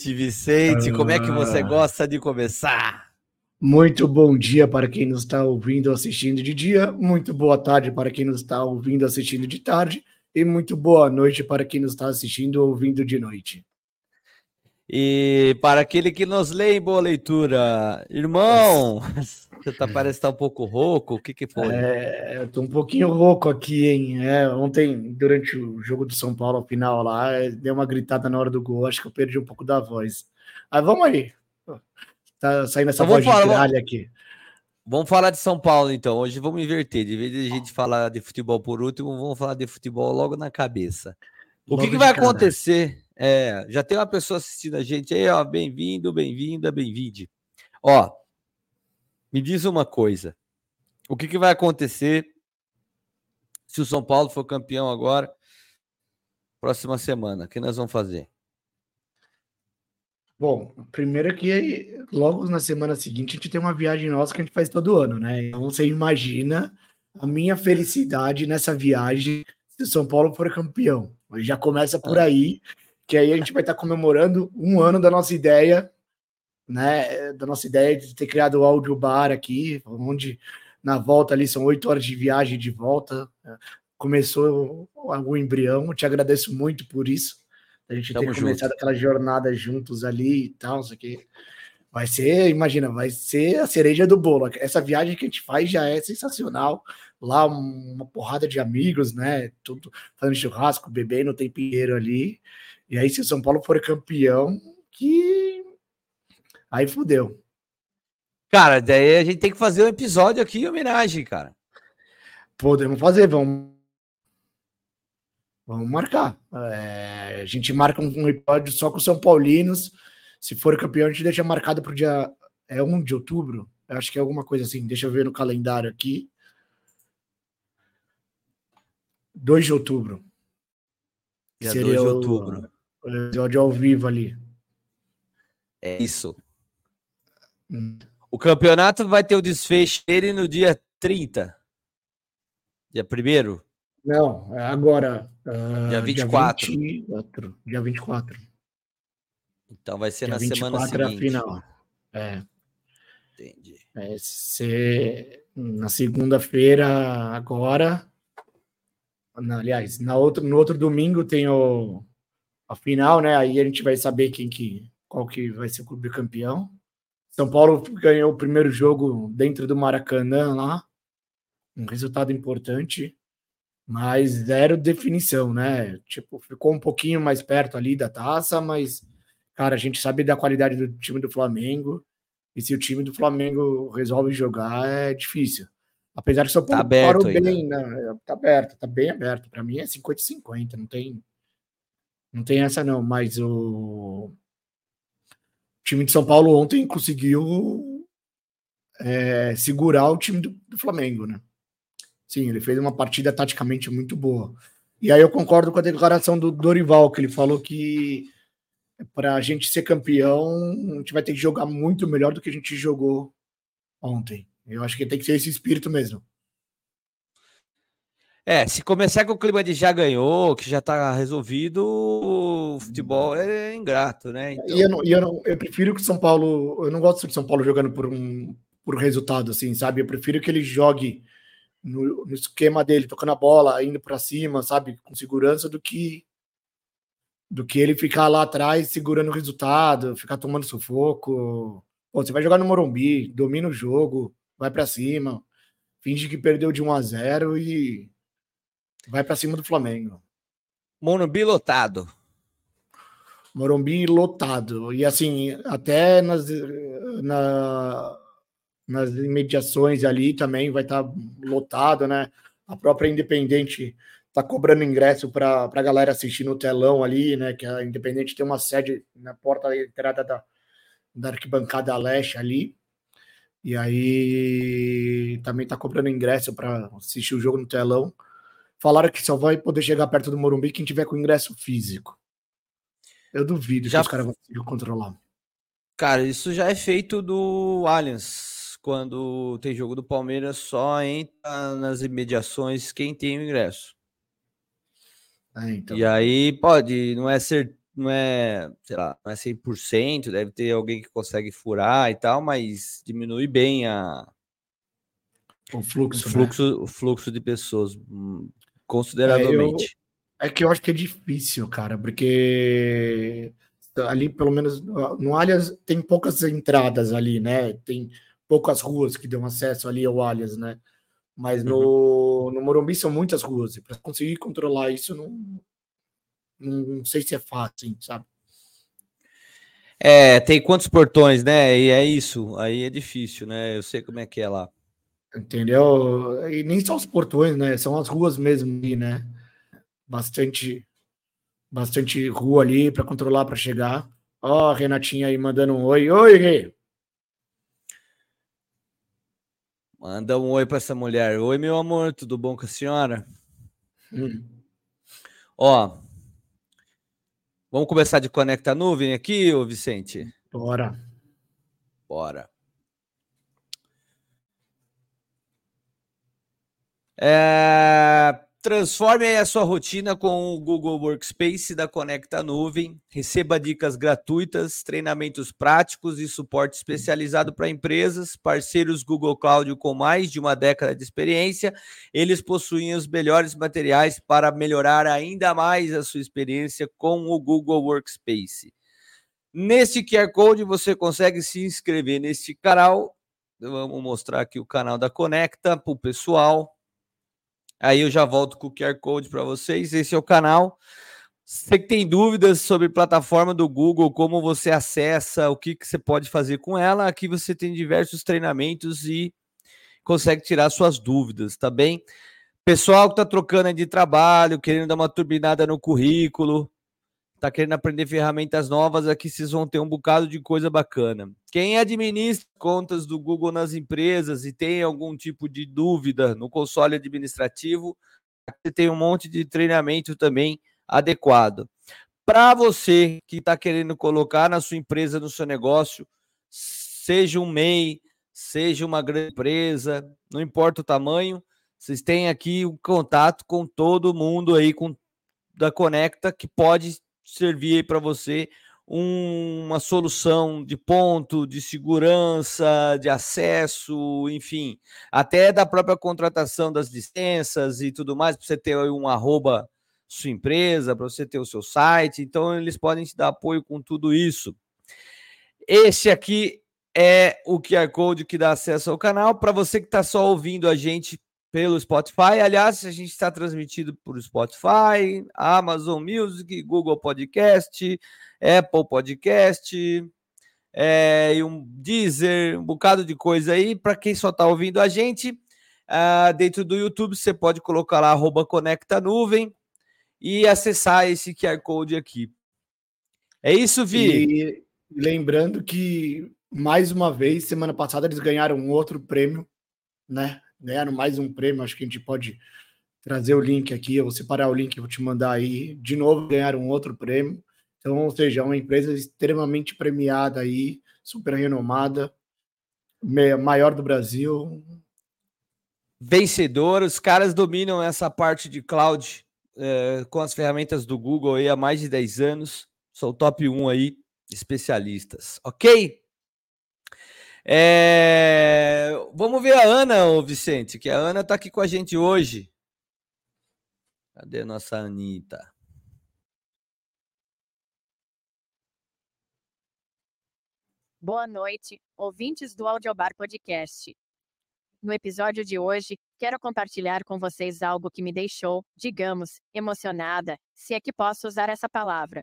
noite, Vicente. Como é que você Ah. gosta de começar? Muito bom dia para quem nos está ouvindo ou assistindo de dia, muito boa tarde para quem nos está ouvindo ou assistindo de tarde, e muito boa noite para quem nos está assistindo ou ouvindo de noite. E para aquele que nos lê em boa leitura, irmão, você tá, parece estar um pouco rouco. O que, que foi? É, eu tô um pouquinho rouco aqui, hein? É, ontem, durante o jogo do São Paulo, ao final lá, deu uma gritada na hora do gol, acho que eu perdi um pouco da voz. Mas vamos aí. Tá saindo essa Então voz vamos de falar, gralha aqui. Vamos falar de São Paulo, então. Hoje vamos inverter. De vez de a gente falar de futebol por último, vamos falar de futebol logo na cabeça. O que, Logo que de vai cara. acontecer? É, já tem uma pessoa assistindo a gente aí, ó. Bem-vindo, bem-vinda, bem-vinde. Ó, me diz uma coisa. O que, que vai acontecer se o São Paulo for campeão agora, próxima semana? O que nós vamos fazer? Bom, primeiro que logo na semana seguinte a gente tem uma viagem nossa que a gente faz todo ano, né? Então você imagina a minha felicidade nessa viagem se o São Paulo for campeão. Já começa por aí, que aí a gente vai estar comemorando um ano da nossa ideia, né? Da nossa ideia de ter criado o áudio bar aqui, onde na volta ali são oito horas de viagem de volta. Começou o embrião, te agradeço muito por isso. A gente Tamo ter junto. começado aquela jornada juntos ali e tal, isso aqui. Vai ser, imagina, vai ser a cereja do bolo. Essa viagem que a gente faz já é sensacional. Lá uma porrada de amigos, né? Tudo fazendo churrasco, bebendo o tempo inteiro ali. E aí, se o São Paulo for campeão, que aí fudeu. Cara, daí a gente tem que fazer um episódio aqui em homenagem, cara. Podemos fazer, vamos. Vamos marcar. É, a gente marca um episódio só com os São Paulinos. Se for campeão, a gente deixa marcado para o dia. É 1 de outubro? Eu acho que é alguma coisa assim. Deixa eu ver no calendário aqui. 2 de outubro. Dia Seria 2 de outubro. O episódio ao vivo ali. É isso. Hum. O campeonato vai ter o desfecho dele no dia 30. Dia 1 Não, é agora. ah, Dia 24. Dia 24. Dia 24. Então vai ser Dia na semana 24 é a seguinte. final. É. Entendi. É, ser na segunda-feira agora. na- aliás, na outro, no outro domingo tem o, a final, né? Aí a gente vai saber quem que, qual que vai ser o clube campeão. São Paulo ganhou o primeiro jogo dentro do Maracanã lá. Um resultado importante, mas zero definição, né? Tipo, ficou um pouquinho mais perto ali da taça, mas, cara, a gente sabe da qualidade do time do Flamengo. E se o time do Flamengo resolve jogar, é difícil. Apesar o São Paulo aberto parou bem, né? Tá aberto, tá bem aberto. Para mim é 50-50, não tem, não tem essa não. Mas o time de São Paulo ontem conseguiu é, segurar o time do, do Flamengo, né? Sim, ele fez uma partida taticamente muito boa. E aí eu concordo com a declaração do Dorival, que ele falou que para a gente ser campeão, a gente vai ter que jogar muito melhor do que a gente jogou ontem. Eu acho que tem que ser esse espírito mesmo. É, se começar com o clima de já ganhou, que já tá resolvido, o futebol é ingrato, né? Então, E eu, não, eu, não- eu prefiro que o São Paulo. Eu não gosto de São Paulo jogando por um por resultado, assim, sabe? Eu prefiro que ele jogue no, no esquema dele, tocando a bola, indo para cima, sabe? Com segurança, do que do que ele ficar lá atrás segurando o resultado, ficar tomando sufoco. Pô, você vai jogar no Morumbi, domina o jogo, vai para cima, finge que perdeu de 1 a 0 e vai para cima do Flamengo. Morumbi lotado. Morumbi lotado. E assim, até nas, na- nas imediações ali também vai estar lotado, né? A própria Independente tá cobrando ingresso para a galera assistir no telão ali, né? Que a Independente tem uma sede na porta da entrada da, da arquibancada leste ali. E aí também tá cobrando ingresso para assistir o jogo no telão. Falaram que só vai poder chegar perto do Morumbi quem tiver com ingresso físico. Eu duvido Já- que os caras vão conseguir controlar. Cara, isso já é feito do Allianz. Quando tem jogo do Palmeiras, só entra nas imediações quem tem o ingresso. É, então. E aí pode, não é ser, não é, sei lá, não é 100%, deve ter alguém que consegue furar e tal, mas diminui bem a o fluxo, o fluxo, né? o fluxo de pessoas consideravelmente. É, eu, é que eu acho que é difícil, cara, porque ali pelo menos no Alias tem poucas entradas ali, né? Tem poucas ruas que dão acesso ali ao Alias, né? Mas no, uhum. no Morumbi são muitas ruas. E para conseguir controlar isso, não, não sei se é fácil, sabe? É, tem quantos portões, né? E é isso. Aí é difícil, né? Eu sei como é que é lá. Entendeu? E nem são os portões, né? São as ruas mesmo ali, né? Bastante, bastante rua ali para controlar para chegar. Ó, oh, Renatinha aí mandando um oi. Oi, Rê. Manda um oi para essa mulher. Oi, meu amor, tudo bom com a senhora? Hum. Ó, vamos começar de conectar nuvem aqui, ô Vicente? Bora. Bora. É... Transforme a sua rotina com o Google Workspace da Conecta Nuvem. Receba dicas gratuitas, treinamentos práticos e suporte especializado para empresas, parceiros Google Cloud com mais de uma década de experiência. Eles possuem os melhores materiais para melhorar ainda mais a sua experiência com o Google Workspace. Neste QR Code você consegue se inscrever neste canal. Vamos mostrar aqui o canal da Conecta para o pessoal Aí eu já volto com o QR Code para vocês. Esse é o canal. Você que tem dúvidas sobre plataforma do Google, como você acessa, o que, que você pode fazer com ela, aqui você tem diversos treinamentos e consegue tirar suas dúvidas, tá bem? Pessoal que está trocando de trabalho, querendo dar uma turbinada no currículo, está querendo aprender ferramentas novas, aqui vocês vão ter um bocado de coisa bacana. Quem administra contas do Google nas empresas e tem algum tipo de dúvida no console administrativo, aqui tem um monte de treinamento também adequado. Para você que está querendo colocar na sua empresa, no seu negócio, seja um MEI, seja uma grande empresa, não importa o tamanho, vocês têm aqui um contato com todo mundo aí com da Conecta que pode servir para você um, uma solução de ponto, de segurança, de acesso, enfim, até da própria contratação das licenças e tudo mais, para você ter um arroba sua empresa, para você ter o seu site. Então, eles podem te dar apoio com tudo isso. Esse aqui é o QR Code que dá acesso ao canal. Para você que está só ouvindo a gente pelo Spotify. Aliás, a gente está transmitido por Spotify, Amazon Music, Google Podcast, Apple Podcast, é, e um Deezer, um bocado de coisa aí. Para quem só está ouvindo a gente, uh, dentro do YouTube, você pode colocar lá arroba Conecta Nuvem e acessar esse QR Code aqui. É isso, Vi. E lembrando que, mais uma vez, semana passada eles ganharam outro prêmio, né? Ganharam mais um prêmio. Acho que a gente pode trazer o link aqui. Eu vou separar o link, vou te mandar aí. De novo, ganharam outro prêmio. Então, ou seja, é uma empresa extremamente premiada aí, super renomada, maior do Brasil. Vencedor, os caras dominam essa parte de cloud é, com as ferramentas do Google aí há mais de 10 anos. São o top 1 aí, especialistas. Ok? É... Vamos ver a Ana, ô Vicente, que a Ana está aqui com a gente hoje. Cadê a nossa Anitta? Boa noite, ouvintes do Audiobar Podcast. No episódio de hoje, quero compartilhar com vocês algo que me deixou, digamos, emocionada, se é que posso usar essa palavra.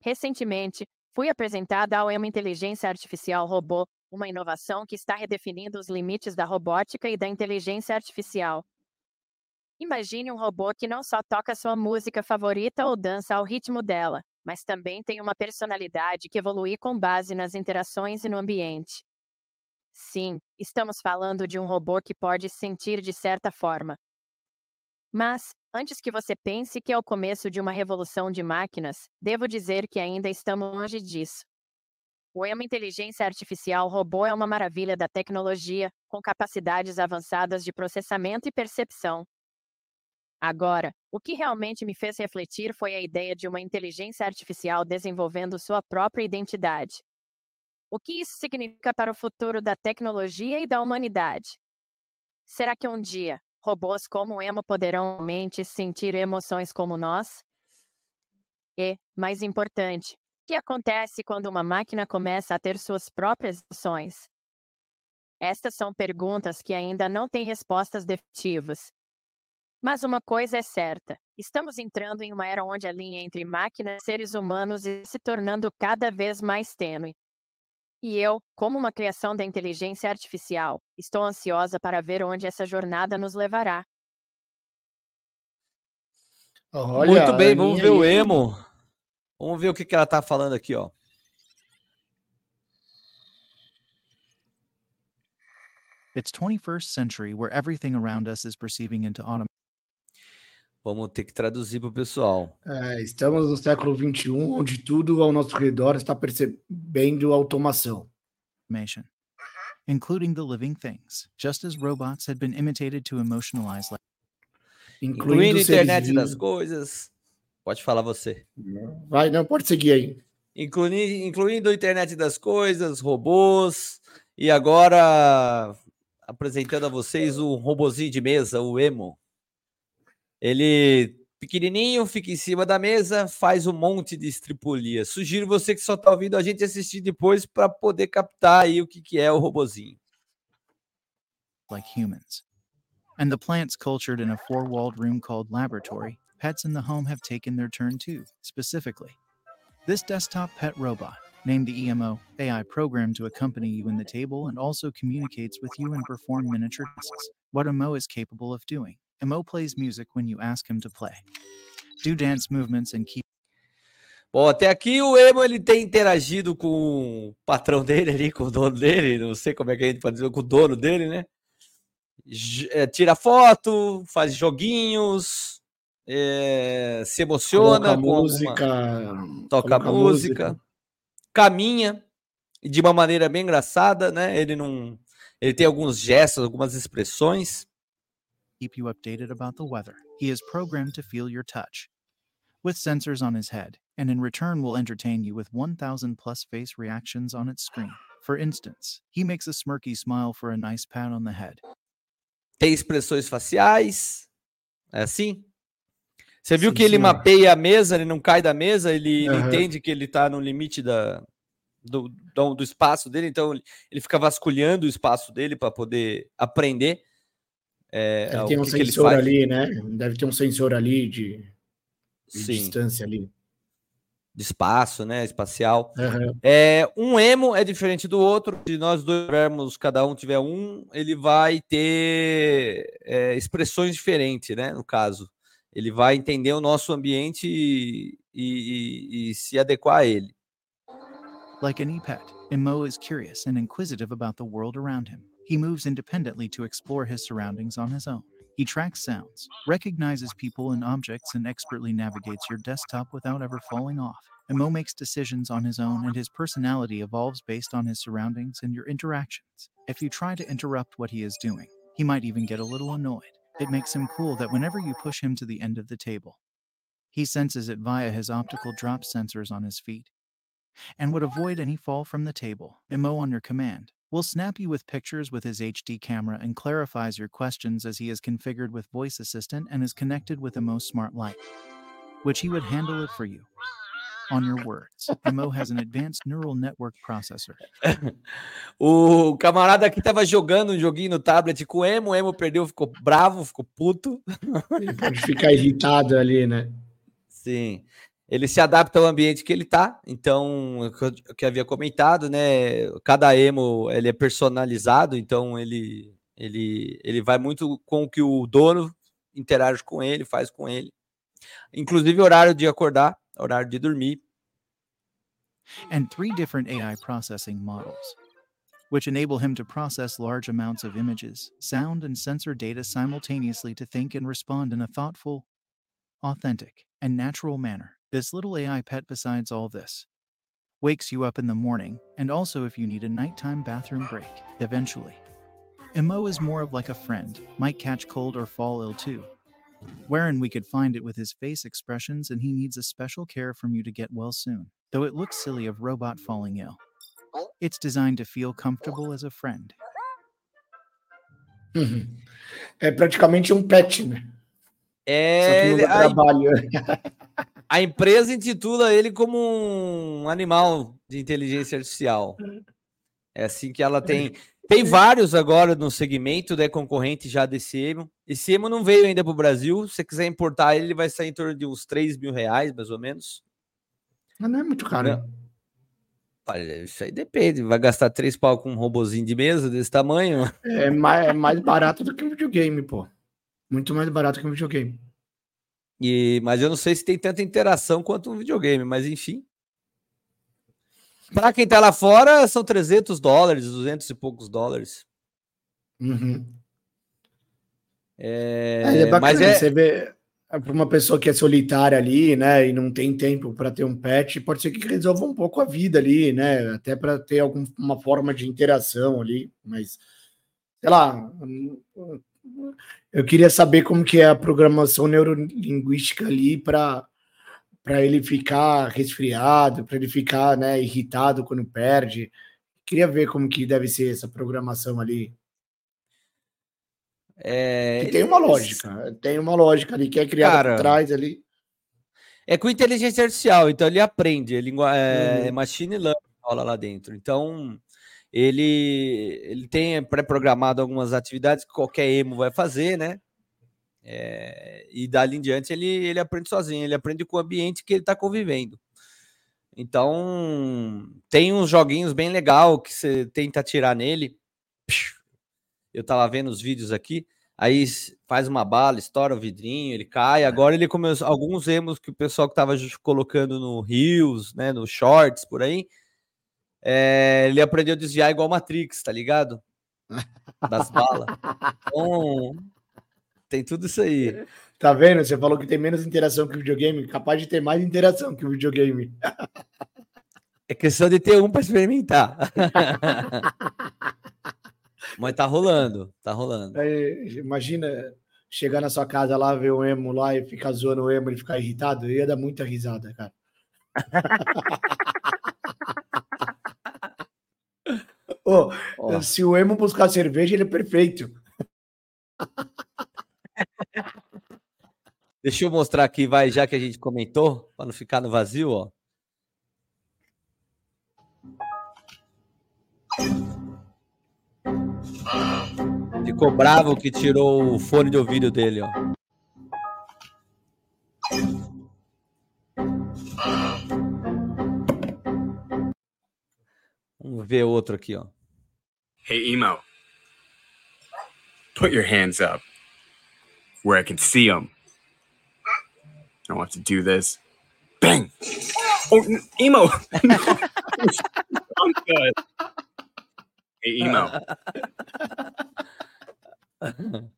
Recentemente, fui apresentada ao uma inteligência artificial robô uma inovação que está redefinindo os limites da robótica e da inteligência artificial. Imagine um robô que não só toca sua música favorita ou dança ao ritmo dela, mas também tem uma personalidade que evolui com base nas interações e no ambiente. Sim, estamos falando de um robô que pode sentir de certa forma. Mas, antes que você pense que é o começo de uma revolução de máquinas, devo dizer que ainda estamos longe disso. O EMA Inteligência Artificial Robô é uma maravilha da tecnologia, com capacidades avançadas de processamento e percepção. Agora, o que realmente me fez refletir foi a ideia de uma inteligência artificial desenvolvendo sua própria identidade. O que isso significa para o futuro da tecnologia e da humanidade? Será que um dia, robôs como Emo poderão realmente sentir emoções como nós? E, mais importante, o que acontece quando uma máquina começa a ter suas próprias emoções? Estas são perguntas que ainda não têm respostas definitivas, mas uma coisa é certa: estamos entrando em uma era onde a linha entre máquinas e seres humanos está se tornando cada vez mais tênue. E eu, como uma criação da inteligência artificial, estou ansiosa para ver onde essa jornada nos levará. Olha, Muito bem, vamos ver aí. o emo. Vamos ver o que, que ela está falando aqui, ó. It's 21st century where everything around us is perceiving into automation. Vamos ter que traduzir para o pessoal. É, estamos no século XXI, onde tudo ao nosso redor está percebendo automação. Including the living things, just as robots had been imitated to emotionalize. Incluindo a internet das coisas. Pode falar você. Vai, não, pode seguir aí. Incluindo, incluindo a internet das coisas, robôs, e agora apresentando a vocês o robozinho de mesa, o Emo. Ele pequenininho, fica em cima da mesa, faz um monte de estripulia. Sugiro você que só está ouvindo a gente assistir depois para poder captar aí o que, que é o robozinho. Like humans. And the plants cultured in a four-walled room called laboratory, pets in the home have taken their turn too, specifically. This desktop pet robot, named the EMO, AI program to accompany you in the table and also communicates with you and perform miniature tasks, what EMO is capable of doing. Mo plays music when you ask him to play. Do dance movements and keep Bom, até aqui o Emo ele tem interagido com o patrão dele ali, com o dono dele, não sei como é que a gente pode dizer, com o dono dele, né? É, tira foto, faz joguinhos, é, se emociona, coloca música, alguma, toca música, música, caminha de uma maneira bem engraçada, né? Ele não, ele tem alguns gestos, algumas expressões keep you updated about the weather. He is programmed to feel your touch. With sensors on his head, and in return will entertain you with 1,000 plus face reactions on its screen. For instance, he makes a smirky smile for a nice pat on the head. Tem expressões faciais. É assim? Você viu sim, que ele mapeia a mesa, ele não cai da mesa, ele, uhum. ele entende que ele está no limite da, do, do, do, espaço dele, então ele fica vasculhando o espaço dele para poder aprender. É, ele tem um que sensor que ali, né? Deve ter um sensor ali de, de distância ali. De espaço, né? Espacial. Uhum. É, um emo é diferente do outro. Se nós dois tivermos, cada um tiver um, ele vai ter é, expressões diferentes, né? No caso, ele vai entender o nosso ambiente e, e, e se adequar a ele. Like any pet, Emo is curious and inquisitive about the world around him. He moves independently to explore his surroundings on his own. He tracks sounds, recognizes people and objects, and expertly navigates your desktop without ever falling off. Emo makes decisions on his own, and his personality evolves based on his surroundings and your interactions. If you try to interrupt what he is doing, he might even get a little annoyed. It makes him cool that whenever you push him to the end of the table, he senses it via his optical drop sensors on his feet and would avoid any fall from the table. Emo on your command will snap you with pictures with his HD camera and clarifies your questions as he is configured with Voice Assistant and is connected with Emo Smart Light, which he would handle it for you. On your words, Emo has an advanced neural network processor. o camarada aqui tava jogando um joguinho no tablet com o Emo, o Emo perdeu, ficou bravo, ficou puto. Ele pode ficar irritado ali, né? Sim ele se adapta ao ambiente que ele tá. Então, o que eu havia comentado, né? Cada emo ele é personalizado, então ele ele ele vai muito com o que o dono interage com ele, faz com ele. Inclusive horário de acordar, horário de dormir. And three different AI processing models, which enable him to process large amounts of images, sound, and sensor data simultaneously to think and respond in a thoughtful, authentic, and natural manner. This little AI pet, besides all this, wakes you up in the morning and also if you need a nighttime bathroom break, eventually. Emo is more of like a friend, might catch cold or fall ill too. wherein we could find it with his face expressions, and he needs a special care from you to get well soon, though it looks silly of robot falling ill. It's designed to feel comfortable as a friend. Uhum. É praticamente um pet, né? Só que É, não dá a, trabalho. a empresa intitula ele como um animal de inteligência artificial. É assim que ela tem. Tem vários agora no segmento, né, concorrente já desse emo. Esse emo não veio ainda para o Brasil. Se você quiser importar ele, ele vai sair em torno de uns 3 mil reais, mais ou menos. Mas não é muito caro. Não. Olha, isso aí depende. Vai gastar três pau com um robozinho de mesa desse tamanho? É mais, é mais barato do que um videogame, pô. Muito mais barato que um videogame. E, mas eu não sei se tem tanta interação quanto um videogame, mas enfim. Para quem tá lá fora, são 300 dólares, 200 e poucos dólares. Uhum. É, Mas é bacana, mas é, você vê para uma pessoa que é solitária ali, né, e não tem tempo para ter um pet, pode ser que resolva um pouco a vida ali, né, até para ter alguma forma de interação ali, mas sei lá, eu queria saber como que é a programação neurolinguística ali para para ele ficar resfriado, para ele ficar, né, irritado quando perde. Queria ver como que deve ser essa programação ali. é, Que tem uma lógica, tem uma lógica ali que é criada Cara, por trás ali. É com inteligência artificial, então ele aprende, é, lingua- é, Uhum. é machine learning rola lá dentro. Então ele ele tem pré-programado algumas atividades que qualquer emo vai fazer, né? É, e dali em diante ele, ele aprende sozinho, ele aprende com o ambiente que ele está convivendo. Então tem uns joguinhos bem legal que você tenta atirar nele. Eu tava vendo os vídeos aqui. Aí faz uma bala, estoura o vidrinho, ele cai. Agora ele começou alguns emos que o pessoal que tava colocando no Reels, né, no Shorts por aí, é, ele aprendeu a desviar igual Matrix, tá ligado? Das balas. Então, tem tudo isso aí. Tá vendo? Você falou que tem menos interação que o videogame, capaz de ter mais interação que o videogame. É questão de ter um para experimentar. Mas tá rolando, tá rolando. Aí, imagina chegar na sua casa lá, ver o emo lá e ficar zoando o emo e ficar irritado, ia dar muita risada, cara. Ô, Ó, se o emo buscar cerveja, ele é perfeito. deixa eu mostrar aqui, vai, já que a gente comentou, para não ficar no vazio, ó. Ficou bravo que tirou o fone de ouvido dele, ó. Vamos ver outro aqui, ó. Hey, Emo. Put your hands up where I can see them. I don't have to do this. Bang! Oh, n- Emo! I'm good. Hey, Emo.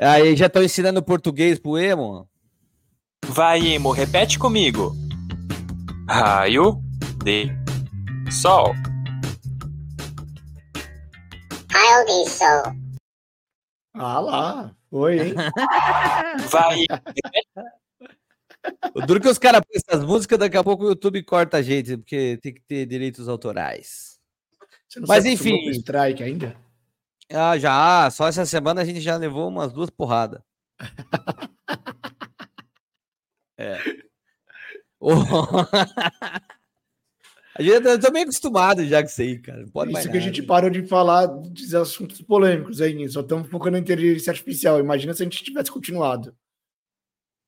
Aí já estão ensinando português pro emo. Vai, Emo, repete comigo. Raio de sol. Be so. Ah lá, foi, hein? Vai, O duro que os caras põem essas músicas, daqui a pouco o YouTube corta a gente, porque tem que ter direitos autorais. Você não Mas enfim. strike ainda? Ah, já, só essa semana a gente já levou umas duas porradas. É. a gente, eu tô meio acostumado já com isso aí, cara. Não pode mais Isso que a nada. gente parou de falar de assuntos polêmicos aí, só estamos focando na inteligência artificial. Imagina se a gente tivesse continuado.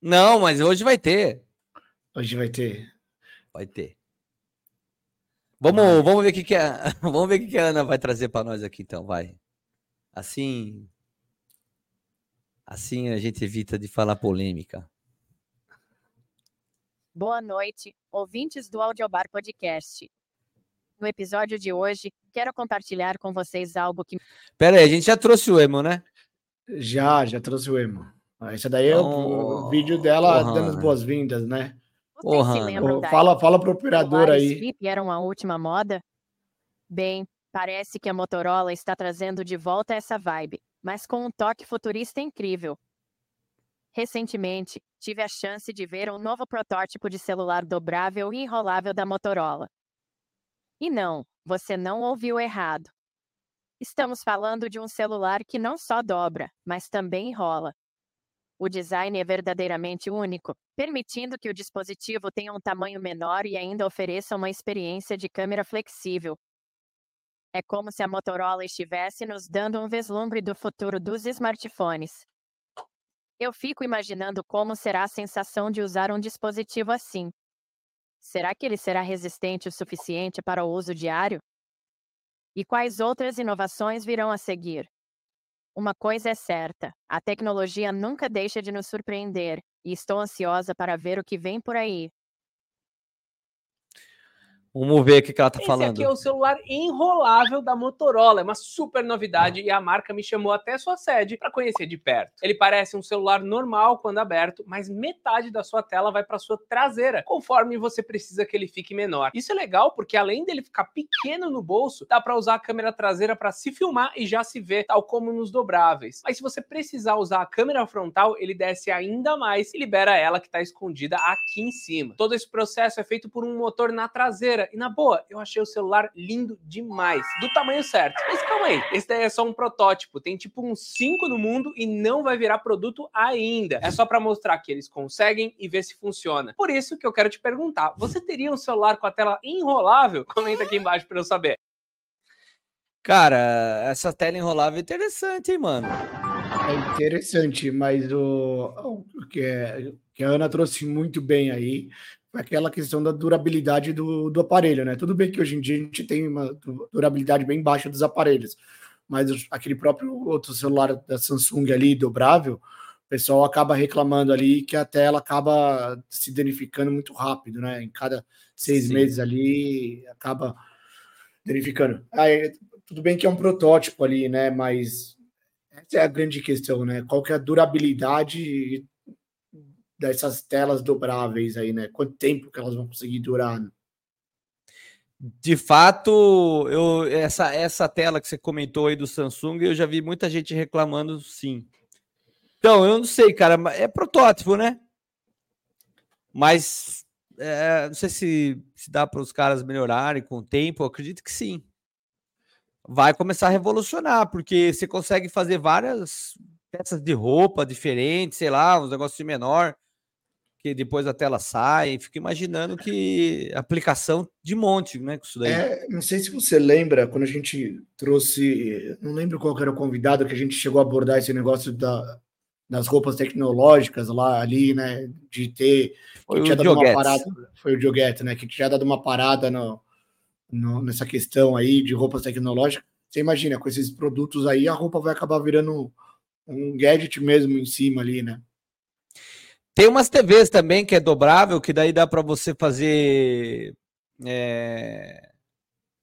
Não, mas hoje vai ter. Hoje vai ter. Vai ter. Vamos, vamos ver o que, que a, vamos ver o que, que a Ana vai trazer para nós aqui, então, vai. Assim, assim a gente evita de falar polêmica. Boa noite, ouvintes do Audiobar Podcast. No episódio de hoje, quero compartilhar com vocês algo que Pera aí, a gente já trouxe o emo, né? Já, já trouxe o emo. Esse daí é o, o Oh, vídeo dela porra, dando as né? boas-vindas, né? vocês Ô, se lembram da Fala, fala pro operador aí. Flip eram a última moda? Bem, parece que a Motorola está trazendo de volta essa vibe, mas com um toque futurista incrível. Recentemente, tive a chance de ver um novo protótipo de celular dobrável e enrolável da Motorola. E não, você não ouviu errado. Estamos falando de um celular que não só dobra, mas também enrola. O design é verdadeiramente único, permitindo que o dispositivo tenha um tamanho menor e ainda ofereça uma experiência de câmera flexível. É como se a Motorola estivesse nos dando um vislumbre do futuro dos smartphones. Eu fico imaginando como será a sensação de usar um dispositivo assim. Será que ele será resistente o suficiente para o uso diário? E quais outras inovações virão a seguir? Uma coisa é certa: a tecnologia nunca deixa de nos surpreender, e estou ansiosa para ver o que vem por aí. Vamos ver o que, que ela tá Esse falando. aqui é o celular enrolável da Motorola, é uma super novidade e a marca me chamou até sua sede para conhecer de perto. Ele parece um celular normal quando aberto, mas metade da sua tela vai para sua traseira, conforme você precisa que ele fique menor. Isso é legal porque além dele ficar pequeno no bolso, dá para usar a câmera traseira para se filmar e já se ver, tal como nos dobráveis. Mas se você precisar usar a câmera frontal, ele desce ainda mais e libera ela que está escondida aqui em cima. Todo esse processo é feito por um motor na traseira e na boa, eu achei o celular lindo demais, do tamanho certo. Mas calma aí, esse daí é só um protótipo, tem tipo uns 5 no mundo e não vai virar produto ainda. É só para mostrar que eles conseguem e ver se funciona. Por isso que eu quero te perguntar, você teria um celular com a tela enrolável? Comenta aqui embaixo para eu saber. Cara, essa tela enrolável é interessante, hein, mano? É interessante, mas o, o que, é, que a Ana trouxe muito bem aí aquela questão da durabilidade do, do aparelho, né? Tudo bem que hoje em dia a gente tem uma du- durabilidade bem baixa dos aparelhos, mas aquele próprio outro celular da Samsung ali, dobrável, o pessoal acaba reclamando ali que a tela acaba se danificando muito rápido, né? Em cada seis Sim. meses ali acaba danificando. Aí, tudo bem que é um protótipo ali, né? Mas essa é a grande questão, né? Qual que é a durabilidade dessas telas dobráveis aí, né? Quanto tempo que elas vão conseguir durar? né? De fato, eu, essa, essa tela que você comentou aí do Samsung, eu já vi muita gente reclamando, sim. Então, eu não sei, cara, é protótipo, né? Mas é, não sei se, se dá para os caras melhorarem com o tempo, eu acredito que sim. Vai começar a revolucionar, porque você consegue fazer várias peças de roupa diferentes, sei lá, uns negócios menor, que depois a tela sai. Fico imaginando que aplicação de monte, né? Com isso daí. É, não sei se você lembra, quando a gente trouxe, não lembro qual era o convidado, que a gente chegou a abordar esse negócio da, das roupas tecnológicas lá ali, né? De ter. Foi que o tinha dado uma parada. Foi o Diogueto, né? Que tinha dado uma parada no, no- nessa questão aí de roupas tecnológicas. Você imagina, com esses produtos aí, a roupa vai acabar virando um gadget mesmo em cima ali, né? Tem umas TVs também que é dobrável, que daí dá para você fazer é,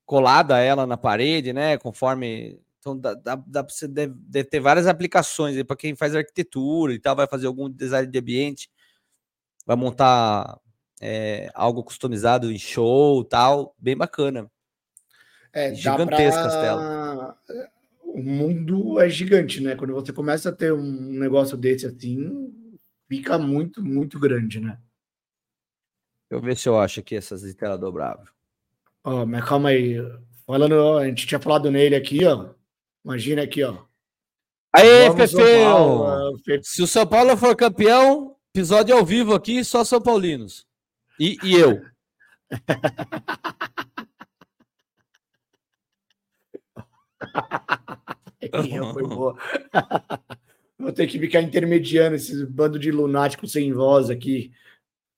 colada ela na parede, né? Conforme. Então dá, dá, dá para você deve, deve ter várias aplicações para quem faz arquitetura e tal, vai fazer algum design de ambiente, vai montar é, algo customizado em show tal, bem bacana. É, dá Gigantescas pra- O mundo é gigante, né? Quando você começa a ter um negócio desse assim, fica muito, muito grande, né? Deixa eu ver se eu acho aqui essas de tela dobrável. Ó, mas calma aí. Falando, a gente tinha falado nele aqui, ó. Imagina aqui, ó. Aê, Fefeu! Paulo, ó, Fe- Se o São Paulo for campeão, episódio ao vivo aqui, só São Paulinos. E, e eu. Foi boa. Vou ter que ficar intermediando esses bando de lunáticos sem voz aqui.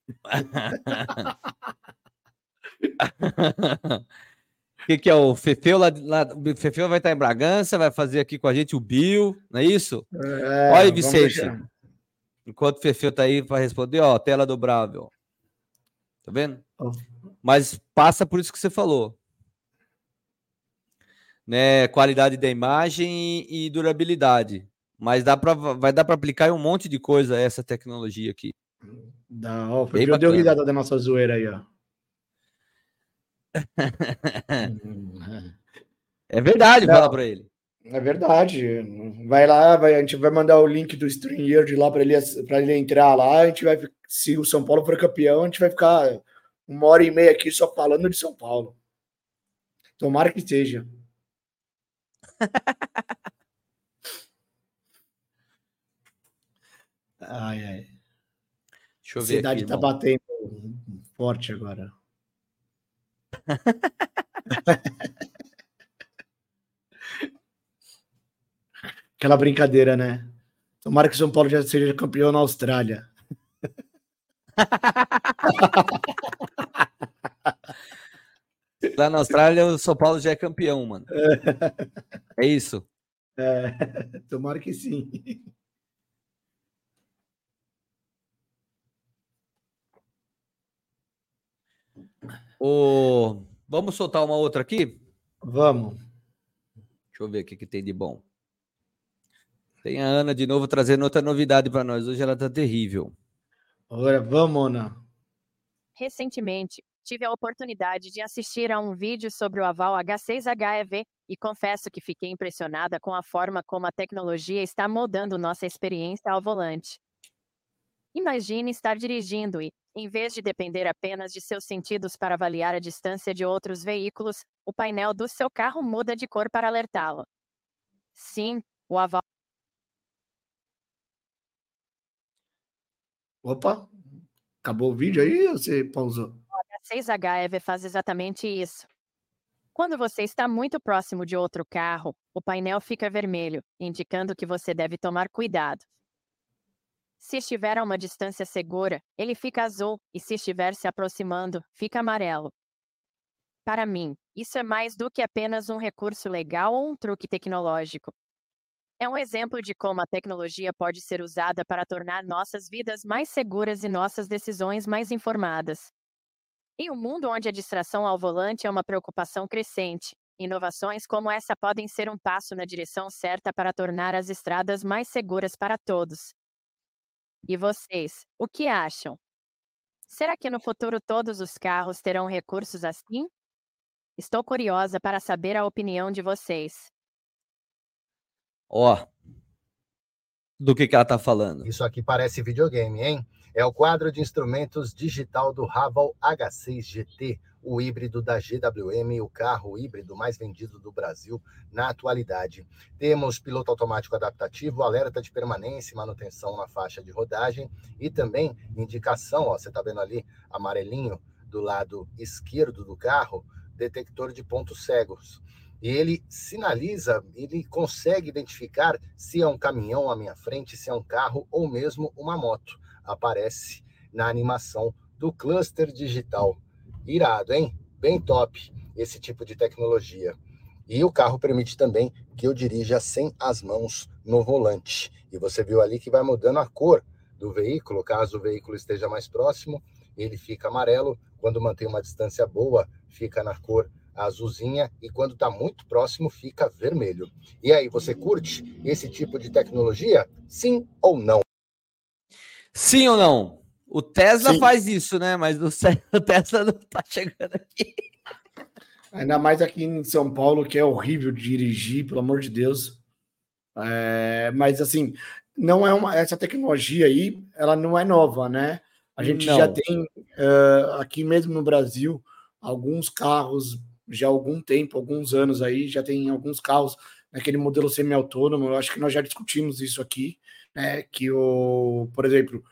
O que, que é o Fefeu lá, lá? O Fefeu vai estar em Bragança, vai fazer aqui com a gente o Bill, não é isso? É, Olha Vicente. Enquanto o Fefeu tá aí para responder, ó, tela dobrável. Tá vendo? Ó. Mas passa por isso que você falou. Né, qualidade da imagem e durabilidade. Mas dá pra, vai dar para aplicar um monte de coisa essa tecnologia aqui. Dá, ó, foi deu bacana. risada da nossa zoeira aí, ó. É verdade, Não. fala para ele. É verdade. Vai lá, vai, a gente vai mandar o link do StreamYard lá para ele, pra ele entrar lá. A gente vai, se o São Paulo for campeão, a gente vai ficar uma hora e meia aqui só falando de São Paulo. Tomara que seja. ai, ai. Deixa eu A ver cidade aqui, tá irmão. batendo forte agora. Aquela brincadeira, né? Tomara que o São Paulo já seja campeão na Austrália. Lá na Austrália, o São Paulo já é campeão, mano. É isso. É, tomara que sim. O... Vamos soltar uma outra aqui? Vamos. Deixa eu ver o que, que tem de bom. Tem a Ana de novo trazendo outra novidade para nós. Hoje ela tá terrível. Agora vamos, Ana. Recentemente, tive a oportunidade de assistir a um vídeo sobre o aval H6HEV e confesso que fiquei impressionada com a forma como a tecnologia está moldando nossa experiência ao volante. Imagine estar dirigindo e, em vez de depender apenas de seus sentidos para avaliar a distância de outros veículos, o painel do seu carro muda de cor para alertá-lo. Sim, o aval Opa, acabou o vídeo aí ou você pausou? 6HEV faz exatamente isso. Quando você está muito próximo de outro carro, o painel fica vermelho, indicando que você deve tomar cuidado. Se estiver a uma distância segura, ele fica azul, e se estiver se aproximando, fica amarelo. Para mim, isso é mais do que apenas um recurso legal ou um truque tecnológico. É um exemplo de como a tecnologia pode ser usada para tornar nossas vidas mais seguras e nossas decisões mais informadas. Em um mundo onde a distração ao volante é uma preocupação crescente, inovações como essa podem ser um passo na direção certa para tornar as estradas mais seguras para todos. E vocês, o que acham? Será que no futuro todos os carros terão recursos assim? Estou curiosa para saber a opinião de vocês. Ó. Do que, que ela tá falando. Isso aqui parece videogame, hein? É o quadro de instrumentos digital do Raval H6 GT, o híbrido da GWM, o carro híbrido mais vendido do Brasil na atualidade. Temos piloto automático adaptativo, alerta de permanência e manutenção na faixa de rodagem e também indicação, ó, você está vendo ali amarelinho do lado esquerdo do carro, detector de pontos cegos. E ele sinaliza, ele consegue identificar se é um caminhão à minha frente, se é um carro ou mesmo uma moto. Aparece na animação do cluster digital. Irado, hein? Bem top esse tipo de tecnologia. E o carro permite também que eu dirija sem as mãos no volante. E você viu ali que vai mudando a cor do veículo, caso o veículo esteja mais próximo, ele fica amarelo, quando mantém uma distância boa, fica na cor azulzinha e quando está muito próximo fica vermelho. E aí, você curte esse tipo de tecnologia? Sim ou não? Sim ou não? O Tesla Sim. faz isso, né? Mas o o Tesla não tá chegando aqui. Ainda mais aqui em São Paulo, que é horrível de dirigir, pelo amor de Deus. É, mas assim, não é uma essa tecnologia aí, ela não é nova, né? A gente Não. já tem eh, aqui mesmo no Brasil alguns carros já há algum tempo, alguns anos aí, já tem alguns carros naquele modelo semi-autônomo. Eu acho que nós já discutimos isso aqui, né? Que o, por exemplo,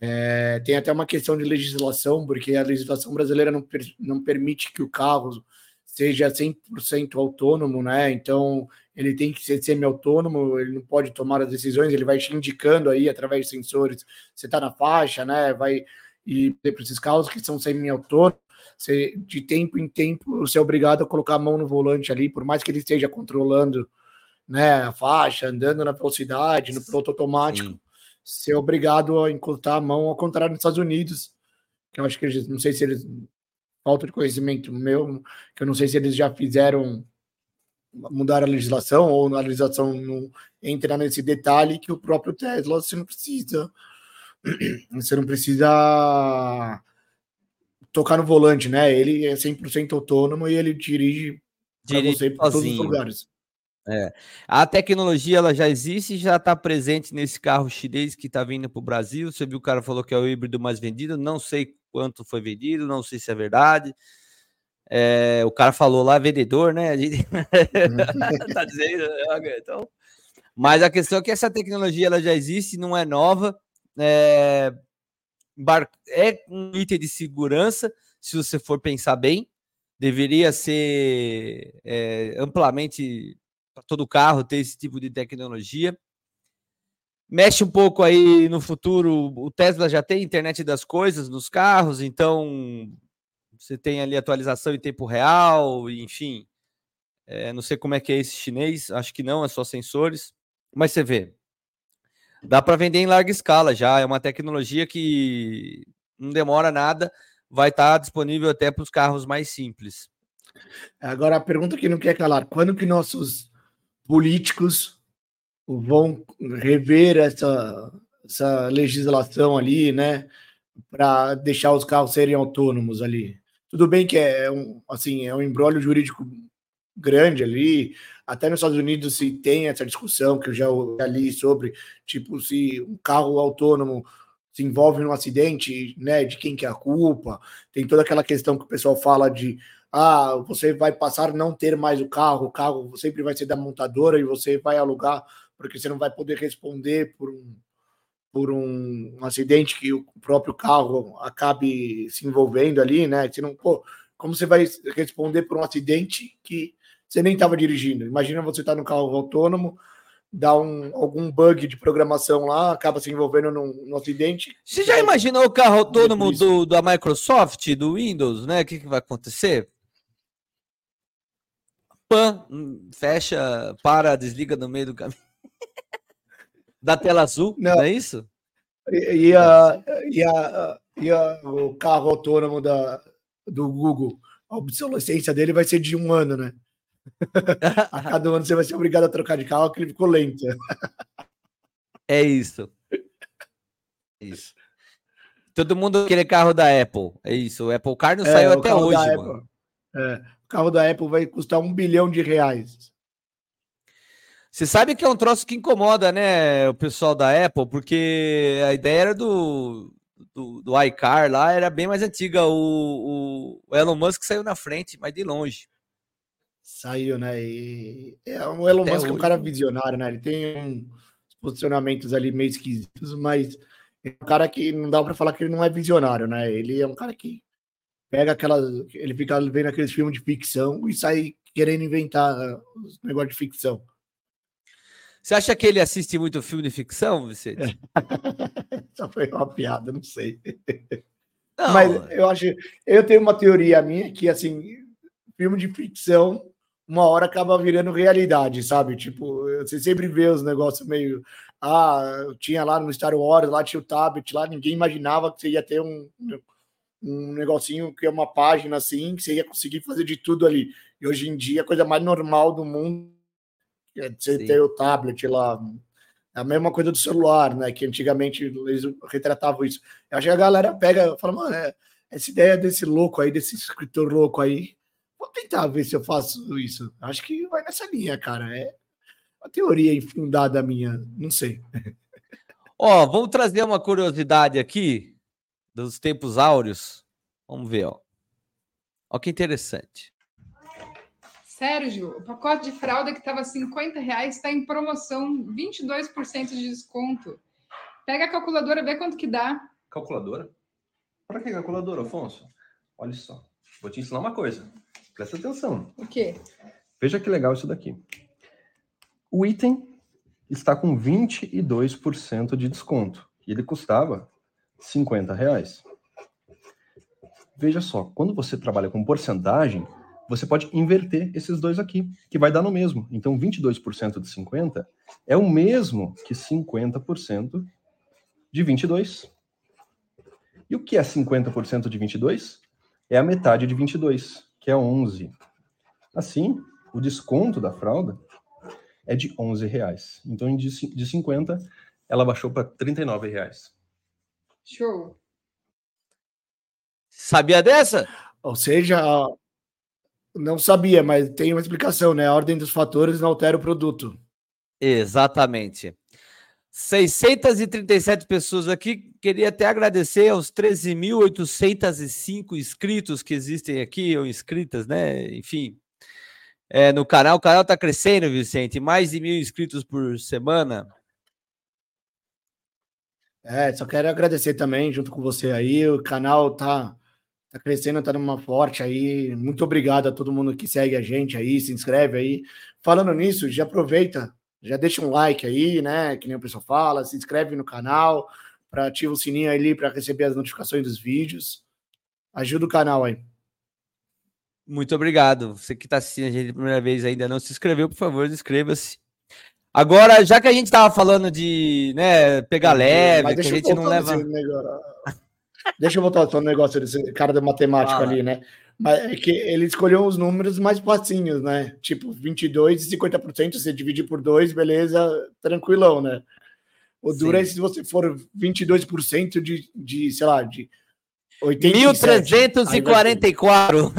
eh, tem até uma questão de legislação, porque a legislação brasileira não, per- não permite que o carro seja 100% autônomo, né? Então, ele tem que ser semi-autônomo, ele não pode tomar as decisões, ele vai te indicando aí através de sensores, você está na faixa, né? Vai e para esses carros que são semi-autônomos, você, de tempo em tempo, você é obrigado a colocar a mão no volante ali, por mais que ele esteja controlando, né, a faixa, andando na velocidade, no piloto automático, Sim. É obrigado a encostar a mão, ao contrário nos Estados Unidos, que eu acho que eles, não sei se eles, falta de conhecimento meu, que eu não sei se eles já fizeram mudar a legislação ou a legislação não entra nesse detalhe que o próprio Tesla você não precisa você não precisa tocar no volante, né? Ele é 100% autônomo e ele dirige para você para todos os lugares. É. A tecnologia ela já existe, já está presente nesse carro chinês que está vindo para o Brasil. Você viu o cara falou que é o híbrido mais vendido. Não sei quanto foi vendido, não sei se é verdade. É, o cara falou lá, vendedor, né? A gente tá dizendo, né? então. Mas a questão é que essa tecnologia ela já existe, não é nova. É, é um item de segurança, se você for pensar bem. Deveria ser é, amplamente para todo carro ter esse tipo de tecnologia. Mexe um pouco aí no futuro. O Tesla já tem internet das coisas nos carros, então você tem ali atualização em tempo real, enfim. É, não sei como é que é esse chinês, acho que não, é só sensores. Mas você vê, dá para vender em larga escala já. É uma tecnologia que não demora nada, vai estar tá disponível até para os carros mais simples. Agora a pergunta que não quer calar: quando que nossos políticos vão rever essa, essa legislação ali, né, para deixar os carros serem autônomos ali. Tudo bem que é um, assim, é um embrólio jurídico grande ali, até nos Estados Unidos se tem essa discussão que eu já, li sobre, tipo, se um carro autônomo se envolve num acidente, né, de quem que é a culpa, tem toda aquela questão que o pessoal fala de ah, você vai passar a não ter mais o carro, o carro sempre vai ser da montadora e você vai alugar, porque você não vai poder responder por um, por um, um acidente que o próprio carro acabe se envolvendo ali, né? Você não, pô, como você vai responder por um acidente que você nem estava dirigindo? Imagina você estar tá no carro autônomo, dá um, algum bug de programação lá, acaba se envolvendo num, num acidente. Você já imaginou o carro autônomo do, da Microsoft, do Windows, né? O que, que vai acontecer? Pan, fecha, para, desliga no meio do caminho. da tela azul, não, não é isso? E, e, a, e, a, e a, o carro autônomo da, do Google, a obsolescência dele vai ser de um ano, né? a cada ano você vai ser obrigado a trocar de carro, porque ele ficou lento. é isso. Isso. Todo mundo querer carro da Apple. É isso. O Apple Car não é, saiu até hoje, mano. É o carro da Apple vai custar um bilhão de reais. Você sabe que é um troço que incomoda, né, o pessoal da Apple, porque a ideia era do, do, do iCar lá, era bem mais antiga. O, o Elon Musk saiu na frente, mas de longe. Saiu, né? E é, o Elon Até Musk hoje. é um cara visionário, né? Ele tem uns posicionamentos ali meio esquisitos, mas é um cara que não dá para falar que ele não é visionário, né? Ele é um cara que pega aquelas. Ele fica vendo aqueles filmes de ficção e sai querendo inventar os negócios de ficção. Você acha que ele assiste muito filme de ficção, Vicente? Só foi uma piada, não sei. Não. Mas eu acho. Eu tenho uma teoria minha que, assim, filme de ficção, uma hora acaba virando realidade, sabe? Tipo, você sempre vê os negócios meio. Ah, tinha lá no Star Wars, lá tinha o tablet, lá ninguém imaginava que você ia ter um um negocinho que é uma página assim, que você ia conseguir fazer de tudo ali. E hoje em dia, a coisa mais normal do mundo é você Sim. ter o tablet lá. É a mesma coisa do celular, né? Que antigamente eles retratavam isso. Eu acho que a galera pega e fala, mano, é, essa ideia desse louco aí, desse escritor louco aí, vou tentar ver se eu faço isso. Acho que vai nessa linha, cara. É uma teoria infundada minha, não sei. Ó, vamos trazer uma curiosidade aqui dos tempos áureos. Vamos ver, ó. Olha que interessante. Sérgio, o pacote de fralda que estava 50 reais está em promoção, 22% de desconto. Pega a calculadora, vê quanto que dá. Calculadora? Para que calculadora, Afonso? Olha só, vou te ensinar uma coisa. Presta atenção. O quê? Veja que legal isso daqui. O item está com 22% de desconto. E ele custava 50 reais. Veja só, quando você trabalha com porcentagem, você pode inverter esses dois aqui, que vai dar no mesmo. Então, 22% de 50 é o mesmo que 50% de 22. E o que é 50% de 22? É a metade de 22, que é 11. Assim, o desconto da fralda é de 11 reais. Então, de 50, ela baixou para 39 reais. Show. Sabia dessa? Ou seja, Não sabia, mas tem uma explicação, né? A ordem dos fatores não altera o produto. Exatamente. 637 pessoas aqui. Queria até agradecer aos 13.805 inscritos que existem aqui, ou inscritas, né? Enfim, é, no canal. O canal está crescendo, Vicente. Mais de mil inscritos por semana. É, só quero agradecer também, junto com você aí. O canal tá, tá crescendo, tá numa forte aí. Muito obrigado a todo mundo que segue a gente aí, se inscreve aí. Falando nisso, já aproveita, já deixa um like aí, né? Que nem o pessoal fala, se inscreve no canal, para ativar o sininho ali para receber as notificações dos vídeos. Ajuda o canal aí. Muito obrigado. Você que está assistindo a gente pela primeira vez ainda não se inscreveu, por favor, inscreva-se. Agora, já que a gente estava falando de né, pegar leve, que a gente não leva. Deixa eu voltar só no negócio desse cara da matemática ali, né? Mas é que ele escolheu os números mais facinhos, né? Tipo, 22 e 50%, você dividir por dois, beleza, tranquilão, né? O duro é se você for 22% de, de, sei lá, de 1344.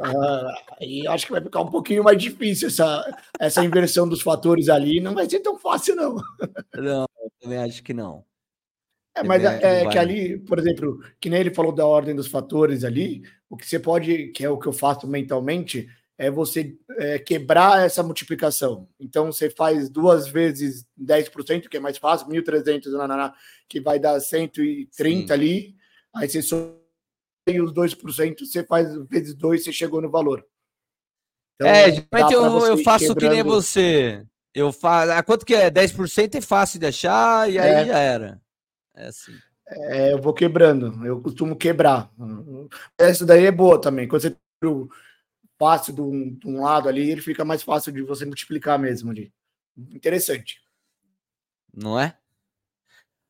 Ah, aí acho que vai ficar um pouquinho mais difícil essa, essa inversão dos fatores ali. Não vai ser tão fácil, não. Não, eu também acho que não. É, mas é, que, que ali, por exemplo, que nem ele falou da ordem dos fatores ali, o que você pode, que é o que eu faço mentalmente, é você é, quebrar essa multiplicação. Então, você faz duas vezes 10%, que é mais fácil, 1.300, que vai dar 130 Sim. ali, Aí você só tem os 2%, você faz vezes 2, você chegou no valor. Então, é, geralmente eu, eu faço quebrando... que nem você. Eu faço. A quanto que é? 10% é fácil de achar e aí é. já era. É assim. É, eu vou quebrando, eu costumo quebrar. Essa daí é boa também. Quando você o fácil de um, de um, lado ali, ele fica mais fácil de você multiplicar mesmo ali. Interessante. Não é?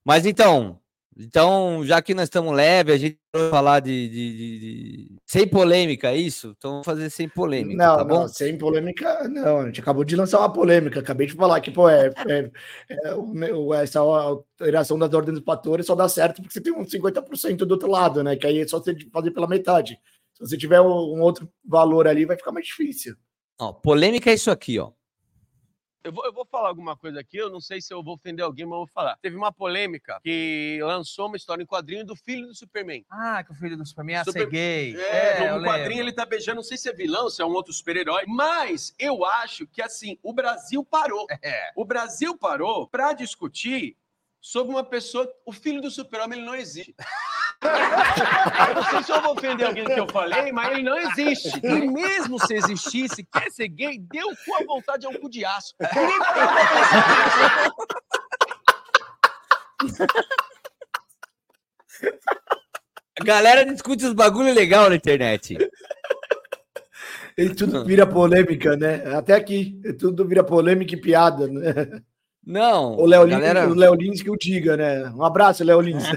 Mas então, então, já que nós estamos leve, a gente vai falar de, de, de, de, Sem polêmica, é isso? Então, vamos fazer sem polêmica, não, tá bom? Não, sem polêmica, não. A gente acabou de lançar uma polêmica. Acabei de falar que, pô, é, é, é essa alteração das ordens dos fatores só dá certo porque você tem um 50% do outro lado, né? Que aí é só você fazer pela metade. Se você tiver um outro valor ali, vai ficar mais difícil. Ó, polêmica é isso aqui, ó. Eu vou, eu vou falar alguma coisa aqui, eu não sei se eu vou ofender alguém, mas eu vou falar. Teve uma polêmica que lançou uma história em quadrinho do filho do Superman. Ah, que o filho do Superman é Super... gay. É, é no quadrinho ele tá beijando, não sei se é vilão, se é um outro super-herói, mas eu acho que, assim, o Brasil parou. É. O Brasil parou para discutir sobre uma pessoa. O filho do super-homem ele não existe. eu não sei se eu vou ofender alguém que eu falei, mas ele não existe. E mesmo se existisse, quer ser gay, deu com a vontade a um cu de aço. A galera discute os bagulho legal na internet. E tudo vira polêmica, né? Até aqui, tudo vira polêmica e piada, né? Não. O Léo galera... Lins, o Léo Lins que o diga, né? Um abraço, Léo Lins.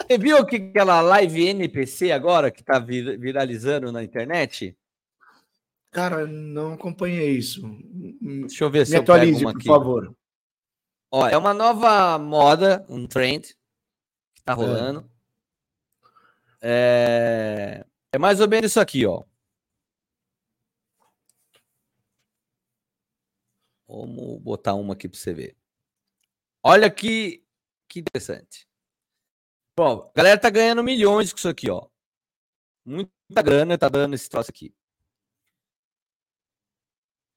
Você viu que aquela live NPC agora que tá vir, viralizando na internet? Cara, não acompanhei isso. Deixa eu ver se Me eu atualize, por aqui. favor. Ó, é uma nova moda, um trend que tá é. rolando. É, é mais ou menos isso aqui, ó. Vamos botar uma aqui para você ver. Olha que, que interessante. Bom, a galera tá ganhando milhões com isso aqui, ó. Muita grana tá dando esse troço aqui.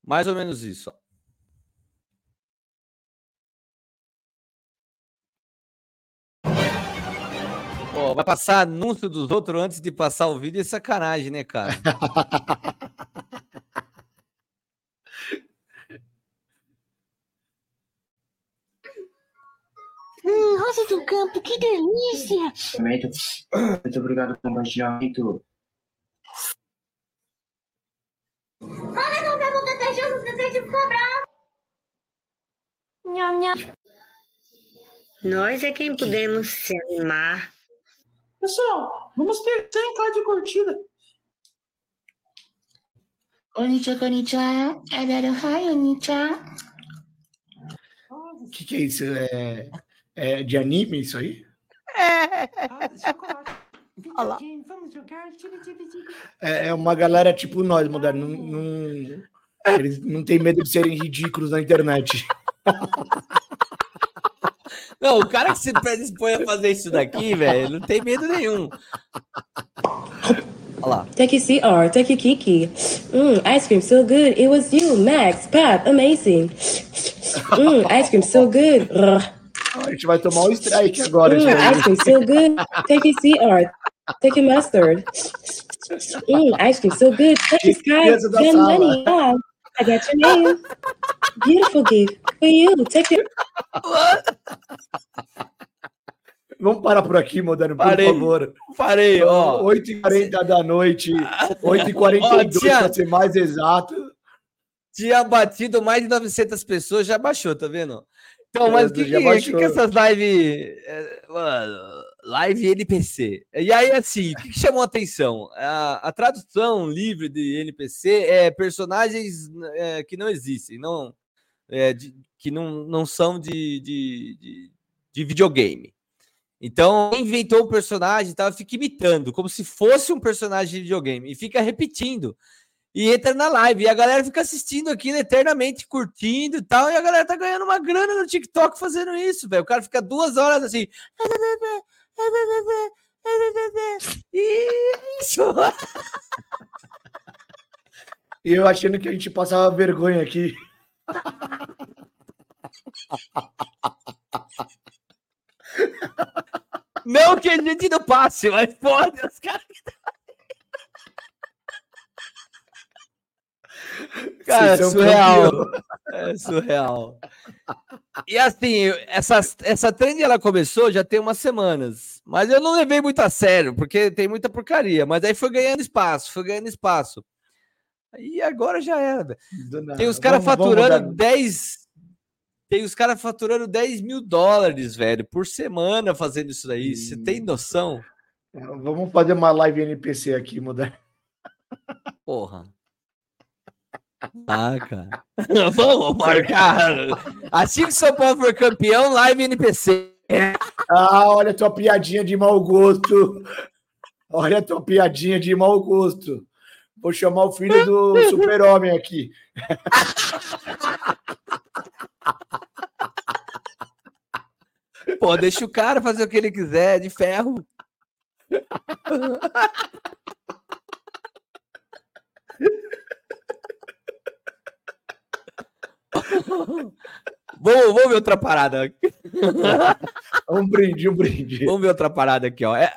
Mais ou menos isso, ó. Pô, vai passar anúncio dos outros antes de passar o vídeo é sacanagem, né, cara? Hum, rosa do campo, que delícia! Muito obrigado pelo compartilhamento. Rosa do campo, desejoso, desejo cobrar. Nham, nham. Nós é quem podemos se animar. Pessoal, vamos ter 100k de curtida. Konnichiwa, konnichiwa. Adaru konnichiwa. O que, que é isso? É... É de anime isso aí? É. Ah. É, é uma galera tipo nós, moderno. Não, não- eles não têm medo de serem ridículos na internet. Não, o cara que se predispõe a fazer isso daqui, velho, não tem medo nenhum. Olha lá. Take your CR, take your Kiki. Mmm, ice cream so good. It was you, Max, Pop, amazing. Mmm, ice cream so good. A gente vai tomar um strike agora. Isso aí. ice cream so good. Take your CR, take your mustard. Mmm, ice cream so good. Take your Sky, sala. Money. Yeah, I got your name. Beautiful gift for you. Take your. Vamos parar por aqui, Moderno, por Parei. favor. Parei, ó. 8h40 da noite, 8h42 Ó, tinha- para ser mais exato. Tinha batido mais de 900 pessoas, já baixou, tá vendo? Então, mas o que, que, que, que essas live. é, Mano, live NPC. E aí, assim, o que, que chamou a atenção? A, a tradução livre de NPC é personagens é, que não existem, não, é, de- que não, não são de, de, de, de videogame. Então, quem inventou o personagem e tal, fica imitando, como se fosse um personagem de videogame, e fica repetindo. E entra na live. E a galera fica assistindo aquilo eternamente, curtindo e tal. E a galera tá ganhando uma grana no TikTok fazendo isso, velho. O cara fica duas horas assim. Isso! E eu achando que a gente passava vergonha aqui. Não que a gente não passe, mas pode, os caras. Cara, é Vocês surreal. É surreal. E assim, essa, essa trend ela começou já tem umas semanas, mas eu não levei muito a sério, porque tem muita porcaria. Mas aí foi ganhando espaço, foi ganhando espaço. E agora já era. Tem os caras vamos faturando mudar. 10. Tem os caras faturando 10 mil dólares, velho, por semana fazendo isso daí. Você tem noção? Vamos fazer uma live NPC aqui, Moderno. Porra. Ah, cara. Vamos marcar. Assim que São Paulo for campeão, live NPC. Ah, olha a tua piadinha de mau gosto. Olha a tua piadinha de mau gosto. Vou chamar o filho do super-homem aqui. Pô, deixa o cara fazer o que ele quiser, de ferro. Vamos, vamos ver outra parada. Um brinde, um brinde. Vamos ver outra parada aqui, ó. É...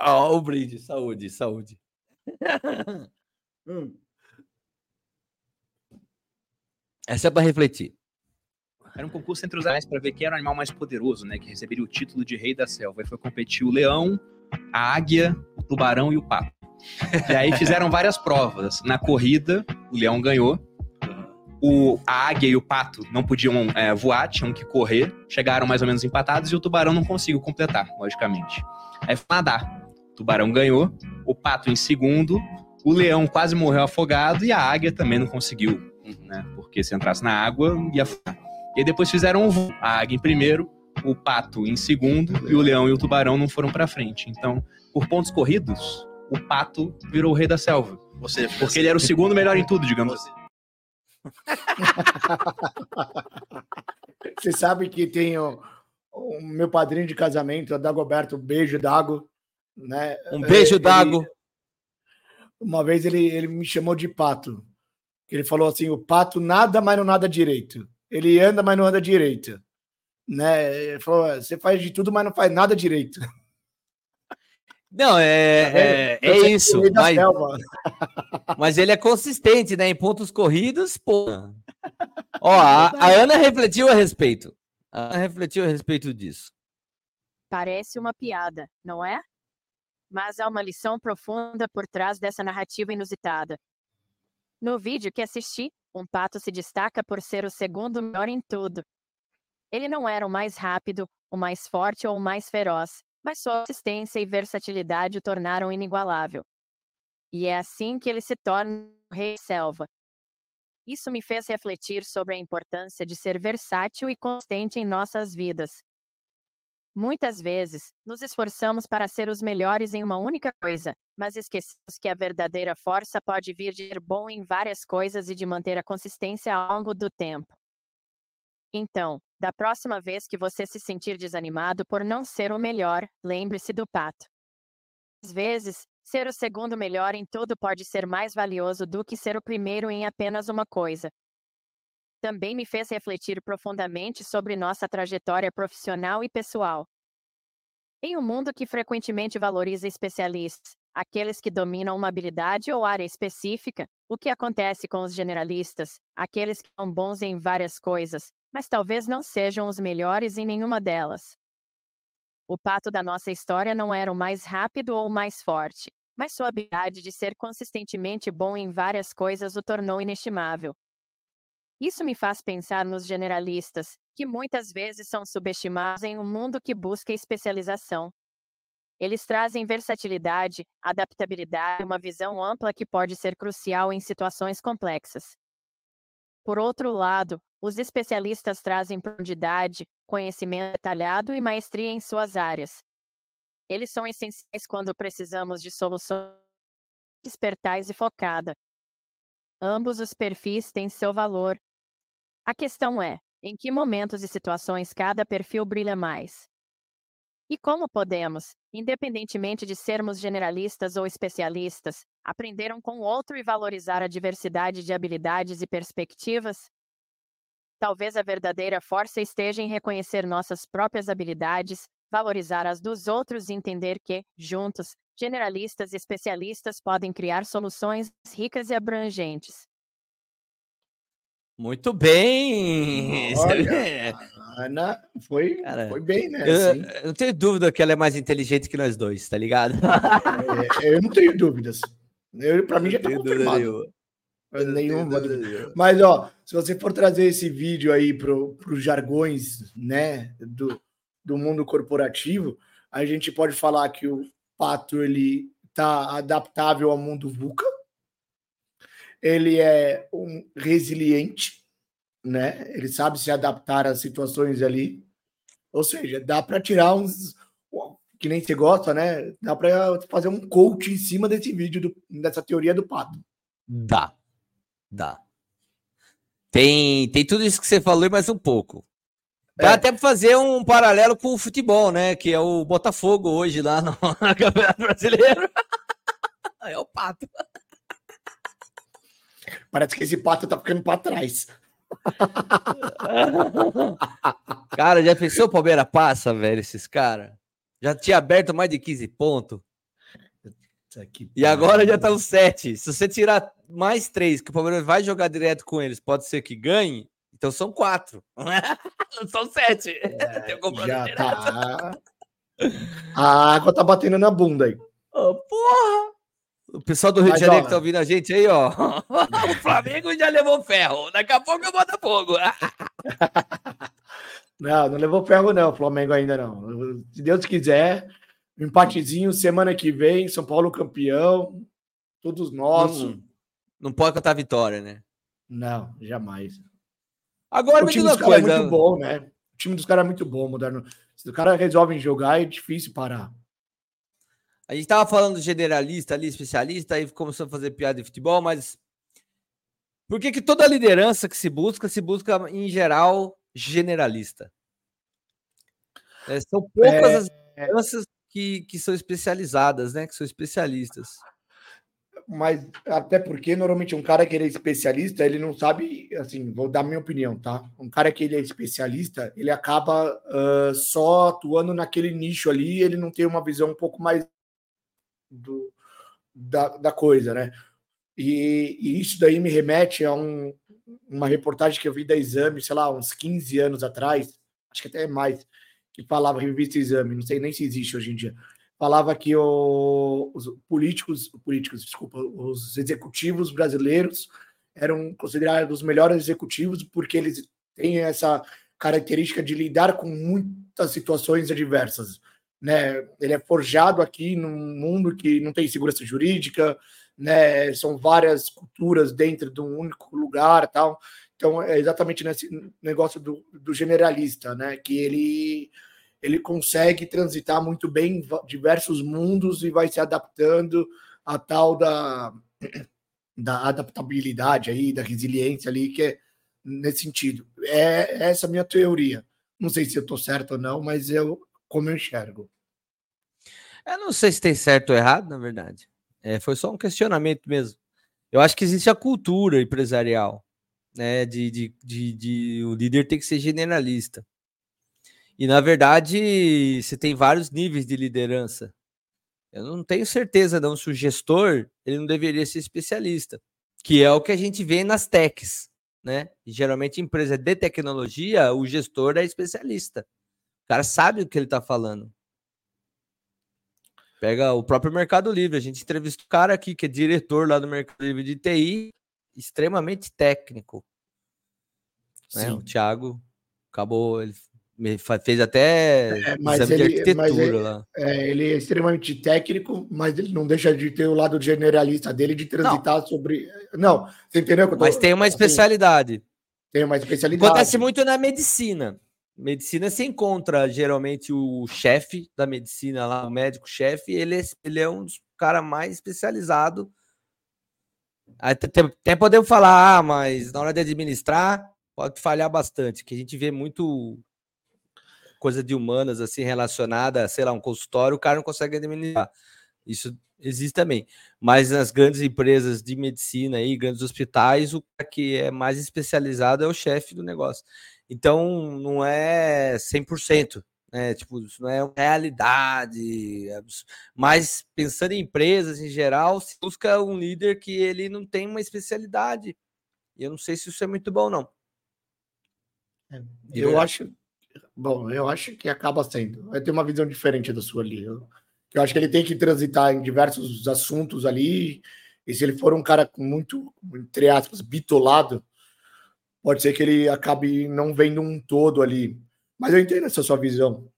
Ó, o brinde. Saúde, saúde. Hum. Essa é para refletir. Era um concurso entre os animais para ver quem era o animal mais poderoso, né? Que receberia o título de rei da selva. Aí foi competir o leão, a águia, o tubarão e o pato. E aí fizeram várias provas. Na corrida, o leão ganhou. O, a águia e o pato não podiam é, voar, tinham que correr. Chegaram mais ou menos empatados e o tubarão não conseguiu completar, logicamente. Aí foi nadar. O tubarão ganhou, o pato em segundo, o leão quase morreu afogado e a águia também não conseguiu, né? Porque se entrasse na água, ia afogar. E aí depois fizeram um voo. A águia em primeiro, o pato em segundo e o leão e o tubarão não foram pra frente. Então, por pontos corridos, o pato virou o rei da selva. Você, Porque ele era o segundo melhor em tudo, digamos assim. Você sabe que tem o, o meu padrinho de casamento, o Dagoberto, beijo Dago. Né? Um beijo, Ele- Dago. Uma vez ele, ele me chamou de pato. Ele falou assim: o pato nada, mas não nada direito. Ele anda, mas não anda direito. Né? Ele falou: você faz de tudo, mas não faz nada direito. Não, é, é, é isso. é da Mas, selva. Mas ele é consistente, né? Em pontos corridos, pô. Ó, a, a Ana refletiu a respeito. A Ana refletiu a respeito disso. Parece uma piada, não é? Mas há uma lição profunda por trás dessa narrativa inusitada. No vídeo que assisti, um pato se destaca por ser o segundo melhor em tudo. Ele não era o mais rápido, o mais forte ou o mais feroz, mas sua assistência e versatilidade o tornaram inigualável. E é assim que ele se torna o rei selva. Isso me fez refletir sobre a importância de ser versátil e consistente em nossas vidas. Muitas vezes, nos esforçamos para ser os melhores em uma única coisa, mas esquecemos que a verdadeira força pode vir de ser bom em várias coisas e de manter a consistência ao longo do tempo. Então, da próxima vez que você se sentir desanimado por não ser o melhor, lembre-se do pato. Às vezes, ser o segundo melhor em tudo pode ser mais valioso do que ser o primeiro em apenas uma coisa. Também me fez refletir profundamente sobre nossa trajetória profissional e pessoal. Em um mundo que frequentemente valoriza especialistas, aqueles que dominam uma habilidade ou área específica, o que acontece com os generalistas, aqueles que são bons em várias coisas, mas talvez não sejam os melhores em nenhuma delas. O pato da nossa história não era o mais rápido ou o mais forte, mas sua habilidade de ser consistentemente bom em várias coisas o tornou inestimável. Isso me faz pensar nos generalistas, que muitas vezes são subestimados em um mundo que busca especialização. Eles trazem versatilidade, adaptabilidade e uma visão ampla que pode ser crucial em situações complexas. Por outro lado, os especialistas trazem profundidade, conhecimento detalhado e maestria em suas áreas. Eles são essenciais quando precisamos de soluções despertais e focada. Ambos os perfis têm seu valor. A questão é, em que momentos e situações cada perfil brilha mais? E como podemos, independentemente de sermos generalistas ou especialistas, aprender um com o outro e valorizar a diversidade de habilidades e perspectivas? Talvez a verdadeira força esteja em reconhecer nossas próprias habilidades, valorizar as dos outros e entender que, juntos, generalistas e especialistas podem criar soluções ricas e abrangentes. Muito bem! Olha, a Ana foi, Cara, foi bem, né? Eu, assim. eu não tenho dúvida que ela é mais inteligente que nós dois, tá ligado? É, eu não tenho dúvidas. Eu, pra mim já tá confirmado. nenhuma. Dúvida. Mas, ó, se você for trazer esse vídeo aí para os jargões, né, do, do mundo corporativo, a gente pode falar que o Pato, ele tá adaptável ao mundo VUCA, ele é um resiliente, né, ele sabe se adaptar às situações ali, ou seja, dá para tirar uns, que nem você gosta, né, dá para fazer um coach em cima desse vídeo, do, dessa teoria do Pato. Dá. Dá. Tem, tem tudo isso que você falou e mais um pouco. Dá É. até para fazer um paralelo com o futebol, né? Que é o Botafogo hoje lá no Campeonato Brasileiro. É o pato. Parece que esse pato tá ficando para trás. Cara, já pensou o Palmeiras passa, velho, esses caras? Já tinha aberto mais de 15 pontos. E agora já tá os 7. Se você tirar mais 3, que o Palmeiras vai jogar direto com eles, pode ser que ganhe. Então são 4. Não são 7. Tem um confronto Já tá. A água tá batendo na bunda aí. Ô, porra! O pessoal do Rio Mas, de Janeiro ó, que tá ouvindo a gente aí, ó. o Flamengo já levou ferro. Daqui a pouco eu boto fogo. Não, não levou ferro, não, o Flamengo ainda não. Se Deus quiser, um empatezinho semana que vem, São Paulo campeão, todos nossos. Não, não pode cantar vitória, né? Não, jamais. Agora o me time dos caras é muito bom, né? O time dos caras é muito bom, moderno. Se os caras resolvem jogar, é difícil parar. A gente tava falando generalista ali, especialista, aí começou a fazer piada de futebol, mas por que que toda liderança que se busca, se busca em geral generalista? É, são poucas É, as lideranças que, que são especializadas, né? Que são especialistas. Mas até porque normalmente um cara que ele é especialista, ele não sabe, assim, vou dar minha opinião, tá? Um cara que ele é especialista, ele acaba ah, só atuando naquele nicho ali, ele não tem uma visão um pouco mais do, da, da coisa, né? E, e isso daí me remete a um, uma reportagem que eu vi da Exame, sei lá, uns 15 anos atrás, acho que até mais, que falava revista Exame, não sei nem se existe hoje em dia falava que o- os políticos, políticos, desculpa, os executivos brasileiros eram considerados os melhores executivos porque eles têm essa característica de lidar com muitas situações adversas, né? Ele é forjado aqui num mundo que não tem segurança jurídica, né? São várias culturas dentro de um único lugar, tal. Então é exatamente nesse negócio do, do generalista, né? Que ele ele consegue transitar muito bem em diversos mundos e vai se adaptando a tal da, da adaptabilidade aí, da resiliência ali, que é nesse sentido. É essa a minha teoria. Não sei se eu estou certo ou não, mas eu como eu enxergo. Eu não sei se tem certo ou errado, na verdade. É, foi só um questionamento mesmo. Eu acho que existe a cultura empresarial, né? De, de, de, de o líder tem que ser generalista. E na verdade, você tem vários níveis de liderança. Eu não tenho certeza não se o gestor ele não deveria ser especialista, que é o que a gente vê nas techs, né? E, geralmente empresa de tecnologia, o gestor é especialista. O cara sabe o que ele está falando. Pega o próprio Mercado Livre. A gente entrevista o cara aqui, que é diretor lá do Mercado Livre de TI, extremamente técnico. Né? O. Thiago acabou, ele fez até É, mas exame de ele, mas arquitetura ele, lá. é, ele é extremamente técnico, mas ele não deixa de ter o lado generalista dele de transitar sobre. Não, você entendeu? que eu tô- Mas tem uma assim, especialidade. tem uma especialidade. Acontece muito na medicina. Medicina se encontra geralmente o chefe da medicina lá, o médico-chefe, ele, é- ele é um dos caras mais especializados. Até- até podemos falar, ah, mas na hora de administrar pode falhar bastante, que a gente vê muito coisa de humanas assim relacionada, sei lá, um consultório, o cara não consegue administrar. Isso existe também. Mas nas grandes empresas de medicina aí, grandes hospitais, o cara que é mais especializado é o chefe do negócio. Então, não é 100%, né? Tipo, isso não é uma realidade. Mas pensando em empresas em geral, se busca um líder que ele não tem uma especialidade. E eu não sei se isso é muito bom, não. De Eu verdade. acho. Bom, eu acho que acaba sendo. Vai ter uma visão diferente da sua ali. Eu, eu acho que ele tem que transitar em diversos assuntos ali. E se ele for um cara muito, entre aspas, bitolado, pode ser que ele acabe não vendo um todo ali. Mas eu entendo essa sua visão.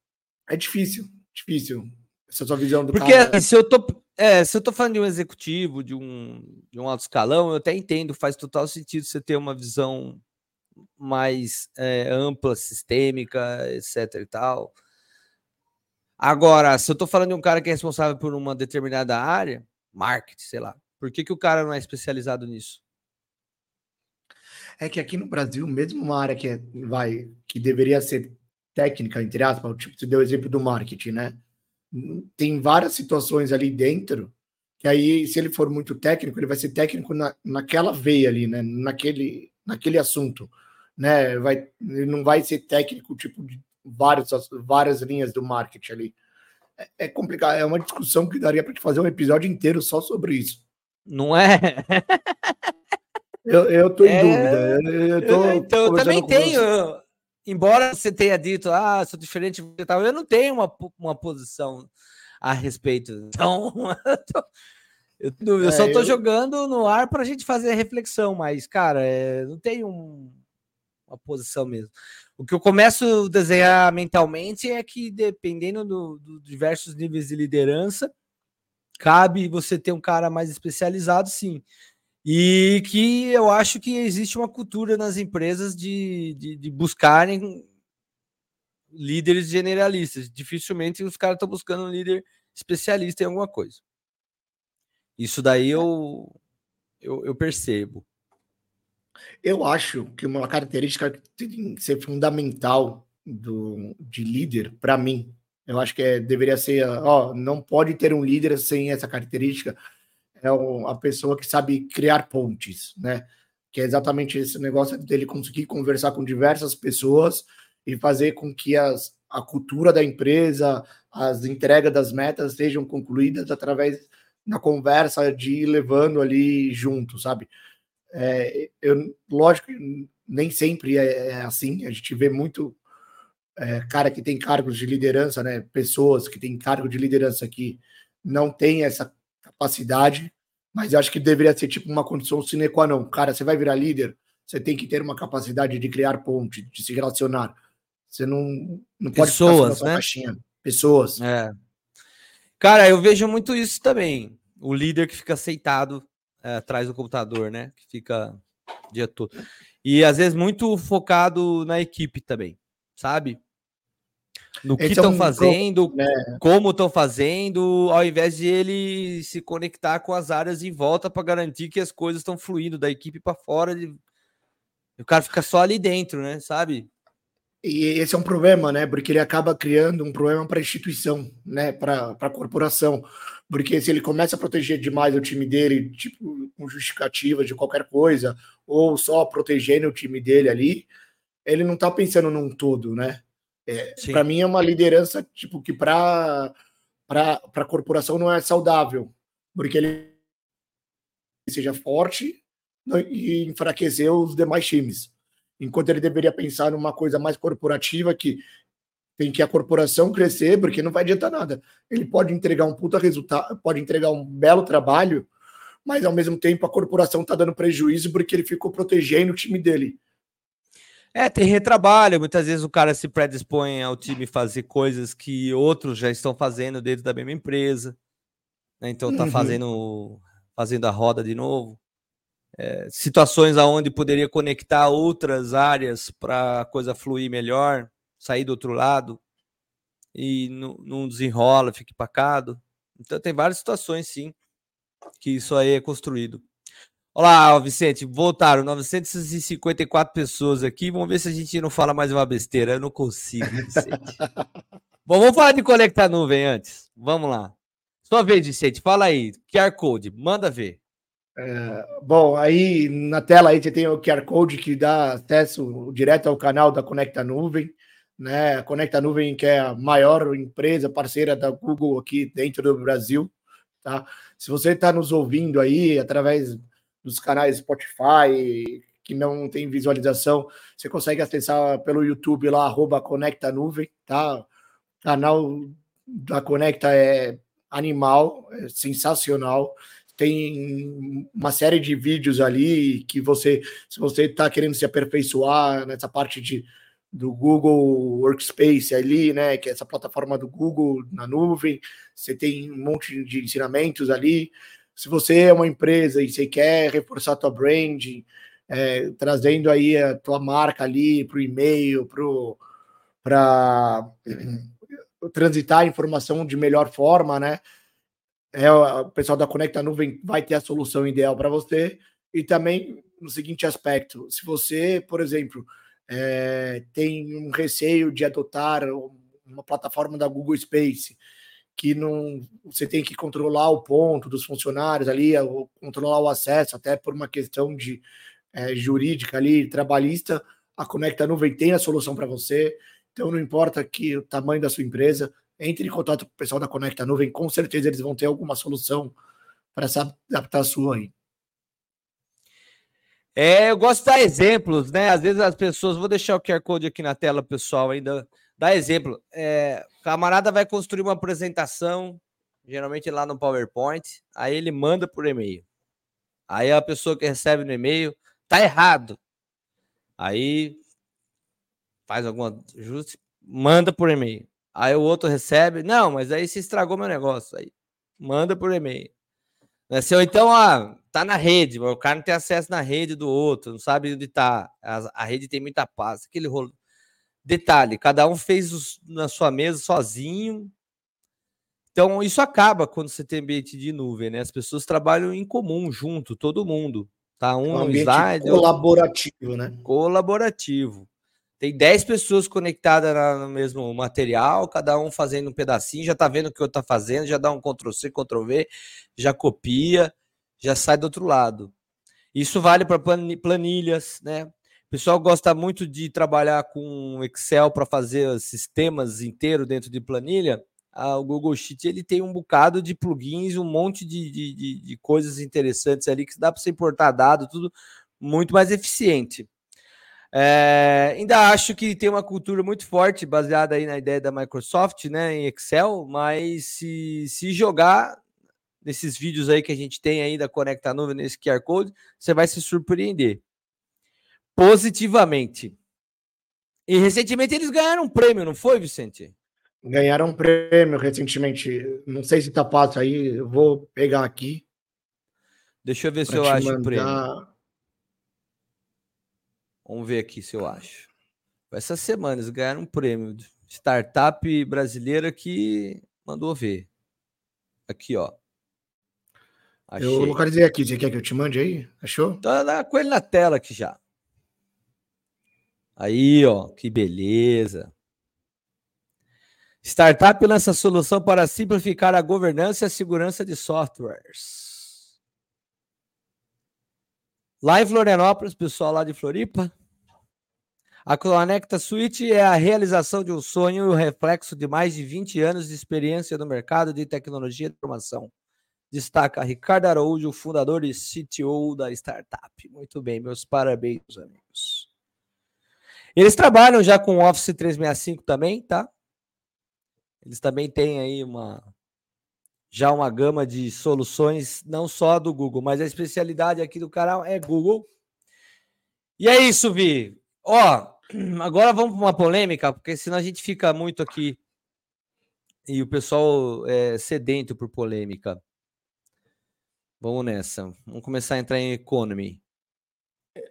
É difícil, difícil. Essa sua visão do Porque cara. assim, se eu tô, é, se eu tô falando de um executivo, de um, de um alto escalão, eu até entendo, faz total sentido você ter uma visão mais é, ampla, sistêmica, etc e tal. Agora, se eu tô falando de um cara que é responsável por uma determinada área, marketing, sei lá, por que, que o cara não é especializado nisso? É que aqui no Brasil, mesmo uma área que é, vai, que deveria ser técnica, entre aspas, tipo, você deu o exemplo do marketing, né? Tem várias situações ali dentro que aí, se ele for muito técnico, ele vai ser técnico na, naquela veia ali, né? Naquele, naquele assunto, né? Vai, ele não vai ser técnico, tipo, de vários, várias linhas do marketing ali. É, é complicado, é uma discussão que daria para te fazer um episódio inteiro só sobre isso. Não é? Eu, eu tô em É, dúvida. Eu, eu tô então, eu também tenho. Embora você tenha dito, ah, sou diferente e tal, eu não tenho uma, uma posição a respeito. Então, eu, tô- eu É, só tô jogando no ar para a gente fazer a reflexão, mas, cara, é, não tenho um- uma posição mesmo. O que eu começo a desenhar mentalmente é que, dependendo dos do diversos níveis de liderança, cabe você ter um cara mais especializado, sim. E que eu acho que existe uma cultura nas empresas de, de, de buscarem líderes generalistas. Dificilmente os caras estão buscando um líder especialista em alguma coisa. Isso daí eu, eu, eu percebo. Eu acho que uma característica que tem que ser fundamental do, de líder, para mim, eu acho que é, deveria ser, ó, não pode ter um líder sem essa característica, é o- a pessoa que sabe criar pontes, né? Que é exatamente esse negócio dele conseguir conversar com diversas pessoas e fazer com que as, a cultura da empresa, as entregas das metas sejam concluídas através da conversa de ir levando ali junto, sabe? É, eu, lógico, nem sempre é, é assim. A gente vê muito é, cara que tem cargos de liderança, né? Pessoas que têm cargo de liderança que não tem essa capacidade, mas eu acho que deveria ser tipo uma condição sine qua non. Cara, você vai virar líder, você tem que ter uma capacidade de criar ponte, de se relacionar. Você não, não pode ficar Pessoas, sua né? caixinha. Pessoas. É. Cara, eu vejo muito isso também. O líder que fica aceitado é, atrás do computador, né? Que fica o dia todo. E às vezes muito focado na equipe também, sabe? no que Esse é estão um fazendo, pro- né? como estão fazendo, ao invés de ele se conectar com as áreas em volta para garantir que as coisas estão fluindo da equipe para fora. de- O cara fica só ali dentro, né? Sabe? E esse é um problema, né? Porque ele acaba criando um problema para a instituição, né? Para a corporação. Porque se ele começa a proteger demais o time dele, tipo, com justificativa de qualquer coisa, ou só protegendo o time dele ali, ele não está pensando num todo, né? É, para mim é uma liderança tipo que para para a corporação não é saudável, porque ele seja forte no- e enfraquecer os demais times. Enquanto ele deveria pensar numa coisa mais corporativa que tem que a corporação crescer, porque não vai adiantar nada. Ele pode entregar um puta resultado, pode entregar um belo trabalho, mas ao mesmo tempo a corporação está dando prejuízo porque ele ficou protegendo o time dele. É, tem retrabalho. Muitas vezes o cara se predispõe ao time fazer coisas que outros já estão fazendo dentro da mesma empresa. né? Então tá Uhum. fazendo, fazendo a roda de novo. É, situações aonde poderia conectar outras áreas para a coisa fluir melhor, sair do outro lado e não, não desenrola, fica empacado. Então tem várias situações, sim, que isso aí é construído. Olá, Vicente, voltaram 954 pessoas aqui. Vamos ver se a gente não fala mais uma besteira. Eu não consigo, Vicente. Bom, vamos falar de conectar nuvem antes. Vamos lá. Sua vez, Vicente, fala aí. QR Code, manda ver. É, bom, aí na tela aí você tem o QR Code que dá acesso direto ao canal da Conecta Nuvem, né? A Conecta Nuvem que é a maior empresa parceira da Google aqui dentro do Brasil, tá? Se você está nos ouvindo aí através dos canais Spotify que não tem visualização, você consegue acessar pelo YouTube lá arroba Conecta Nuvem, tá? O canal da Conecta é animal, é sensacional tem uma série de vídeos ali que você, se você está querendo se aperfeiçoar nessa parte de, do Google Workspace ali, né, que é essa plataforma do Google na nuvem, você tem um monte de ensinamentos ali. Se você é uma empresa e você quer reforçar a tua brand, é, trazendo aí a tua marca ali para o e-mail, para transitar a informação de melhor forma, né? É, o pessoal da Conecta Nuvem vai ter a solução ideal para você. E também no seguinte aspecto: se você, por exemplo, é, tem um receio de adotar uma plataforma da Google Space, que não você tem que controlar o ponto dos funcionários ali, controlar o acesso, até por uma questão de é, jurídica ali, trabalhista, a Conecta Nuvem tem a solução para você. Então não importa que o tamanho da sua empresa, entre em contato com o pessoal da Conecta Nuvem, com certeza eles vão ter alguma solução para se adaptar a sua aí. É, eu gosto de dar exemplos, né? Às vezes as pessoas, vou deixar o QR Code aqui na tela, pessoal, ainda dá exemplo. É, camarada vai construir uma apresentação, geralmente lá no PowerPoint, aí ele manda por e-mail. Aí a pessoa que recebe no e-mail tá errado. Aí faz algum ajuste, manda por e-mail. Aí o outro recebe, não, mas aí se estragou meu negócio. Aí manda por e-mail. Né? Se eu, então, ah, tá na rede, o cara não tem acesso na rede do outro, não sabe onde tá. A, a rede tem muita paz, aquele rolo. Detalhe, cada um fez os, na sua mesa sozinho. Então, isso acaba quando você tem ambiente de nuvem, né? As pessoas trabalham em comum, junto, todo mundo. Tá um, um ambiente slide. colaborativo, outro... né? Colaborativo. Tem 10 pessoas conectadas no mesmo material, cada um fazendo um pedacinho, já tá vendo o que eu tá fazendo, já dá um Ctrl C, Ctrl V, já copia, já sai do outro lado. Isso vale para planilhas, né? O pessoal gosta muito de trabalhar com Excel para fazer sistemas inteiros dentro de planilha. Ah, o Google Sheet ele tem um bocado de plugins, um monte de, de, de, de coisas interessantes ali que dá para você importar dado, tudo muito mais eficiente. É, ainda acho que tem uma cultura muito forte, baseada aí na ideia da Microsoft, né, em Excel, mas se, se jogar nesses vídeos aí que a gente tem aí da Conecta Nuvem, nesse QR Code, você vai se surpreender positivamente. E recentemente eles ganharam um prêmio, não foi, Vicente? Ganharam um prêmio recentemente. Não sei se tá passo aí, eu vou pegar aqui. Deixa eu ver se eu acho mandar... o prêmio. Vamos ver aqui se eu acho. Essa semana eles ganharam um prêmio. Startup brasileira que mandou ver. Aqui, ó. Achei. Eu localizei aqui. Você quer que eu te mande aí? Achou? Tá lá com ele na tela aqui já. Aí, ó, que beleza. Startup lança solução para simplificar a governança e a segurança de softwares. Lá em Florianópolis, pessoal lá de Floripa. A Conecta Suite é a realização de um sonho e o reflexo de mais de 20 anos de experiência no mercado de tecnologia de informação. Destaca Ricardo Araújo, fundador e CTO da startup. Muito bem, meus parabéns, amigos. Eles trabalham já com Office 365 também, tá? Eles também têm aí uma já uma gama de soluções, não só do Google, mas a especialidade aqui do canal é Google. E é isso, Vi. Ó, agora vamos para uma polêmica, porque senão a gente fica muito aqui e o pessoal é sedento por polêmica. Vamos nessa. Vamos começar a entrar em economy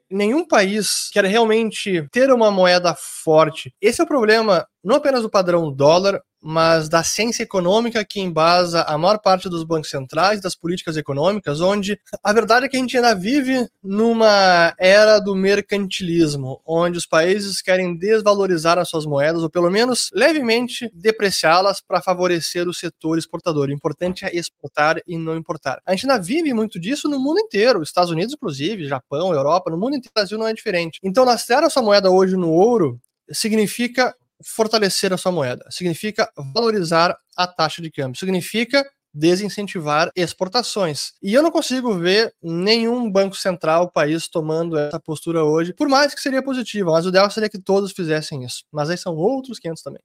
nenhum país quer realmente ter uma moeda forte. Esse é o problema não apenas do padrão dólar, mas da ciência econômica que embasa a maior parte dos bancos centrais, das políticas econômicas, onde a verdade é que a gente ainda vive numa era do mercantilismo, onde os países querem desvalorizar as suas moedas, ou pelo menos levemente depreciá-las para favorecer o setor exportador. O importante é exportar e não importar. A gente ainda vive muito disso no mundo inteiro, Estados Unidos, inclusive, Japão, Europa, no mundo inteiro, o Brasil não é diferente. Então, lastrear a sua moeda hoje no ouro significa fortalecer a sua moeda, significa valorizar a taxa de câmbio, significa desincentivar exportações. E eu não consigo ver nenhum banco central, país, tomando essa postura hoje, por mais que seria positiva, mas o ideal seria que todos fizessem isso. Mas aí são outros 500 também.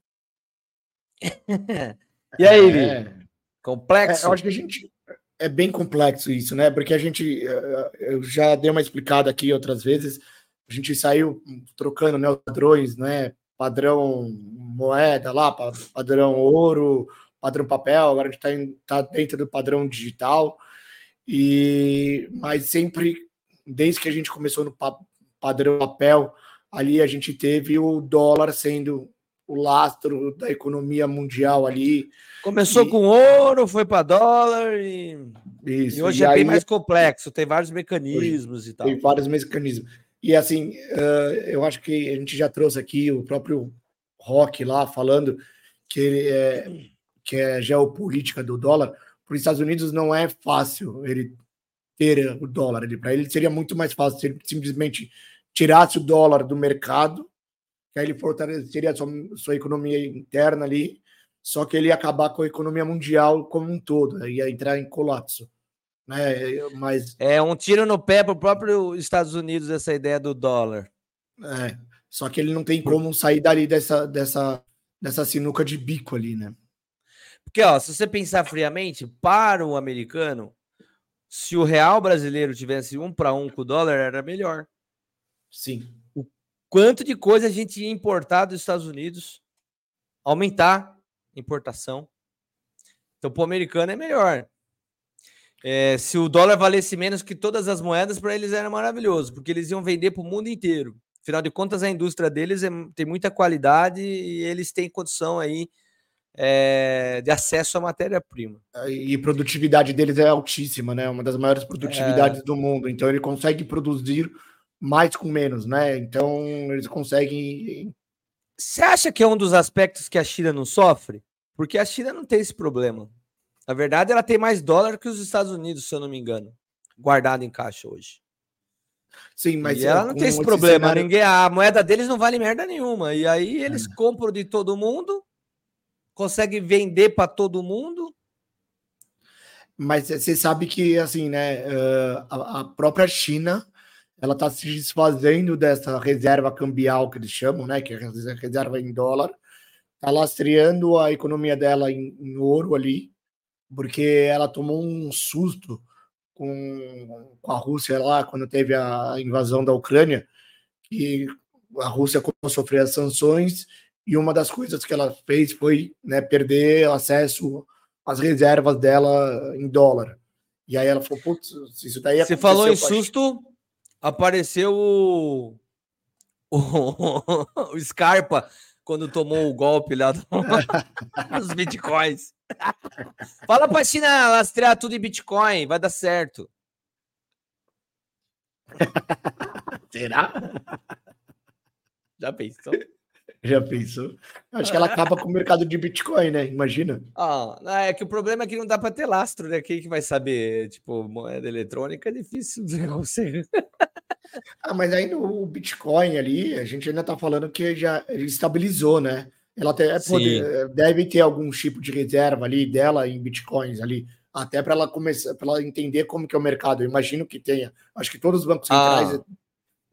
e aí, é... Complexo? É, eu acho que a gente. É bem complexo isso, né? Porque a gente. Eh, eu já dei uma explicada aqui outras vezes. A gente saiu trocando né, padrões, né? Padrão moeda lá, padrão ouro, padrão papel, agora a gente está tá dentro do padrão digital. E mas sempre desde que a gente começou no padrão papel, ali a gente teve o dólar sendo o lastro da economia mundial ali. Começou e... com ouro, foi para dólar e, Isso, e hoje e é aí... bem mais complexo, tem vários mecanismos e tal. Tem vários mecanismos. E assim, uh, eu acho que a gente já trouxe aqui o próprio Rock lá falando que ele é, que é geopolítica do dólar. Para os Estados Unidos não é fácil ele ter o dólar. Para ele seria muito mais fácil se ele simplesmente tirasse o dólar do mercado, que aí ele fortaleceria a sua, sua economia interna ali, só que ele ia acabar com a economia mundial como um todo, ia entrar em colapso né? Mas é um tiro no pé para o próprio Estados Unidos essa ideia do dólar. É, só que ele não tem como sair dali dessa dessa dessa sinuca de bico ali, né? Porque ó, se você pensar friamente, para o americano, se o real brasileiro tivesse um para um com o dólar, era melhor. Sim. O quanto de coisa a gente ia importar dos Estados Unidos, aumentar importação. Então, para o americano é melhor. É, se o dólar valesse menos que todas as moedas, para eles era maravilhoso, porque eles iam vender para o mundo inteiro. Afinal de contas, a indústria deles é, tem muita qualidade e eles têm condição aí é, de acesso à matéria-prima. E produtividade deles é altíssima, né? Uma das maiores produtividades é... do mundo. Então ele consegue produzir mais com menos, né? Então eles conseguem. Você acha que é um dos aspectos que a China não sofre? Porque a China não tem esse problema. Na verdade, ela tem mais dólar que os Estados Unidos, se eu não me engano, guardado em caixa hoje. Sim, mas e ela não tem esse problema. Cenário... Ninguém, a moeda deles não vale merda nenhuma. E aí eles é. compram de todo mundo, conseguem vender para todo mundo. Mas você sabe que assim, né? A própria China ela está se desfazendo dessa reserva cambial que eles chamam, né? Que é a reserva em dólar, está lastreando a economia dela em, em ouro ali porque ela tomou um susto com, com a Rússia lá, quando teve a invasão da Ucrânia, e a Rússia começou a sofrer as sanções, e uma das coisas que ela fez foi né, perder acesso às reservas dela em dólar. E aí ela falou, putz, isso daí Você falou em susto, apareceu o, o, o Scarpa quando tomou o golpe lá do- dos bitcoins. Fala pra China lastrear tudo em Bitcoin, vai dar certo. Será? Já pensou? Já pensou? Acho que ela acaba com o mercado de Bitcoin, né? Imagina. Ah, é que o problema é que não dá para ter lastro, né? Quem que vai saber? Tipo, moeda eletrônica é difícil de você. Ah, mas aí no Bitcoin ali, a gente ainda tá falando que já estabilizou, né? Ela até Sim. pode, deve ter algum tipo de reserva ali dela em Bitcoins ali, até para ela começar, para ela entender como que é o mercado. Eu imagino que tenha. Acho que todos os bancos centrais Ah.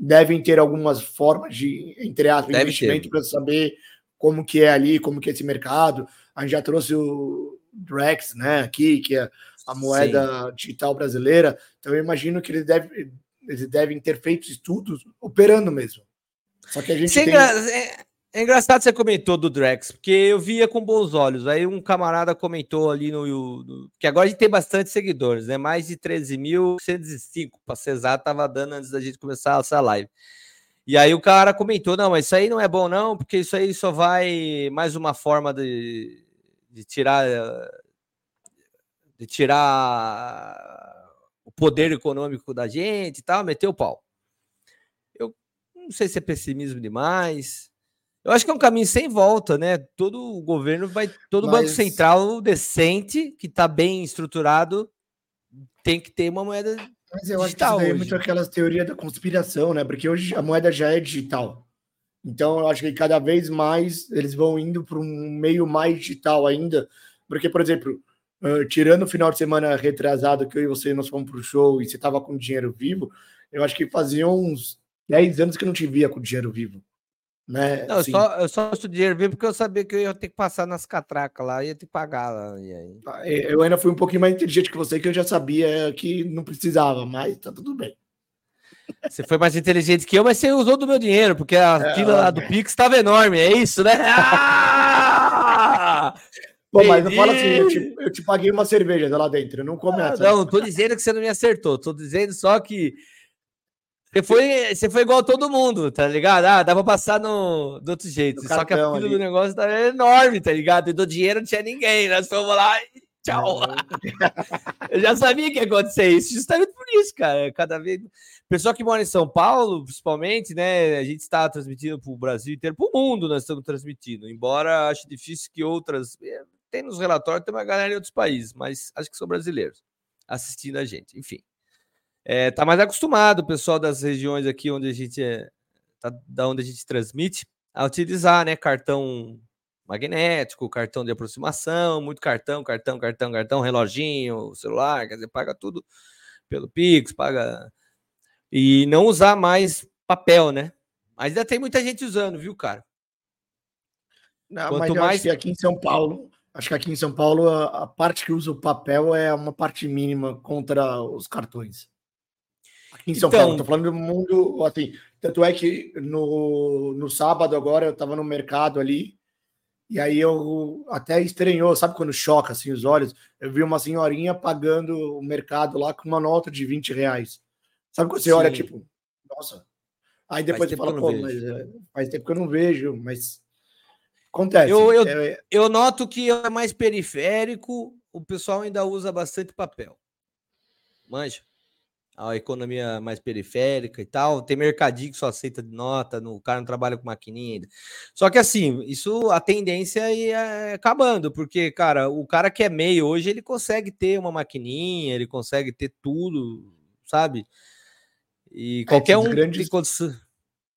Devem ter algumas formas de, entre aspas, Deve investimento para saber como que é ali, como que é esse mercado. A gente já trouxe o Drex, né, aqui, que é a moeda digital brasileira. Então eu imagino que eles devem, eles devem ter feito estudos operando mesmo. Só que a gente é, tem... é- é engraçado você comentou do Drex, porque eu via com bons olhos. Aí um camarada comentou ali no. no- que agora a gente tem bastante seguidores, né? Mais de 13.105, para ser exato, tava dando antes da gente começar essa live. E aí o cara comentou: não, mas isso aí não é bom, não, porque isso aí só vai mais uma forma de, de tirar. De tirar o poder econômico da gente e tal, meteu o pau. Eu não sei se é pessimismo demais. Eu acho que é um caminho sem volta, né? Todo o governo vai, todo banco Mas- central decente, que está bem estruturado, tem que ter uma moeda Mas eu acho que isso daí é muito aquelas teorias da conspiração, né? Porque hoje a moeda já é digital. Então eu acho que cada vez mais eles vão indo para um meio mais digital ainda. Porque, por exemplo, eh, tirando o final de semana retrasado que eu e você nós fomos para o show e você estava com dinheiro vivo, eu acho que fazia uns 10 anos que eu não te via com dinheiro vivo. Né? Não, eu Assim, só, eu só estudei dinheiro porque eu sabia que eu ia ter que passar nas catracas lá, ia ter que pagar lá. E aí... Eu ainda fui um pouquinho mais inteligente que você, que eu já sabia que não precisava, mas tá tudo bem. Você foi mais inteligente que eu, mas você usou do meu dinheiro, porque a É, fila lá do óbvio. Pix estava enorme, é isso, né? Ah! Pô, mas não fala assim, eu te, eu te paguei uma cerveja lá dentro, não Ah, começa. não, não tô dizendo que você não me acertou, tô dizendo só que você foi, você foi igual a todo mundo, tá ligado? Ah, dá pra passar no, do outro jeito. Só que a fila ali. do negócio tá enorme, tá ligado? E do dinheiro não tinha ninguém, nós fomos lá e tchau. Eu já sabia que ia acontecer isso, justamente por isso, cara. Cada vez. Pessoal que mora em São Paulo, principalmente, né? A gente está transmitindo para o Brasil inteiro, para o mundo nós estamos transmitindo. Embora acho difícil que outras. eh, Tem nos relatórios, tem uma galera em outros países, mas acho que são brasileiros assistindo a gente. Enfim. É, tá mais acostumado o pessoal das regiões aqui onde a gente é, tá, da onde a gente transmite a utilizar, né, cartão magnético, cartão de aproximação, muito cartão, cartão, cartão, cartão, reloginho, celular, quer dizer, paga tudo pelo Pix, paga e não usar mais papel, né? Mas ainda tem muita gente usando, viu, cara? Não, Quanto mas mais- acho que aqui em São Paulo, acho que aqui em São Paulo a, a parte que usa o papel é uma parte mínima contra os cartões. Em São Então- Paulo, tô falando do mundo, assim, tanto é que no, no sábado agora eu tava no mercado ali, e aí eu até estranhou, sabe quando choca assim os olhos? Eu vi uma senhorinha pagando o mercado lá com uma nota de 20 reais. Sabe quando você olha, Sim. tipo, nossa. Aí depois você fala, pô, não mas vejo. é, faz tempo que eu não vejo, mas acontece. Eu, eu, É, eu noto que é mais periférico, o pessoal ainda usa bastante papel. Manja? A economia mais periférica e tal. Tem mercadinho que só aceita de nota, no, o cara não trabalha com maquininha ainda. Só que assim, isso a tendência é é acabando, porque, cara, o cara que é meio hoje, ele consegue ter uma maquininha, ele consegue ter tudo, sabe? E qualquer esses um grandes- condição.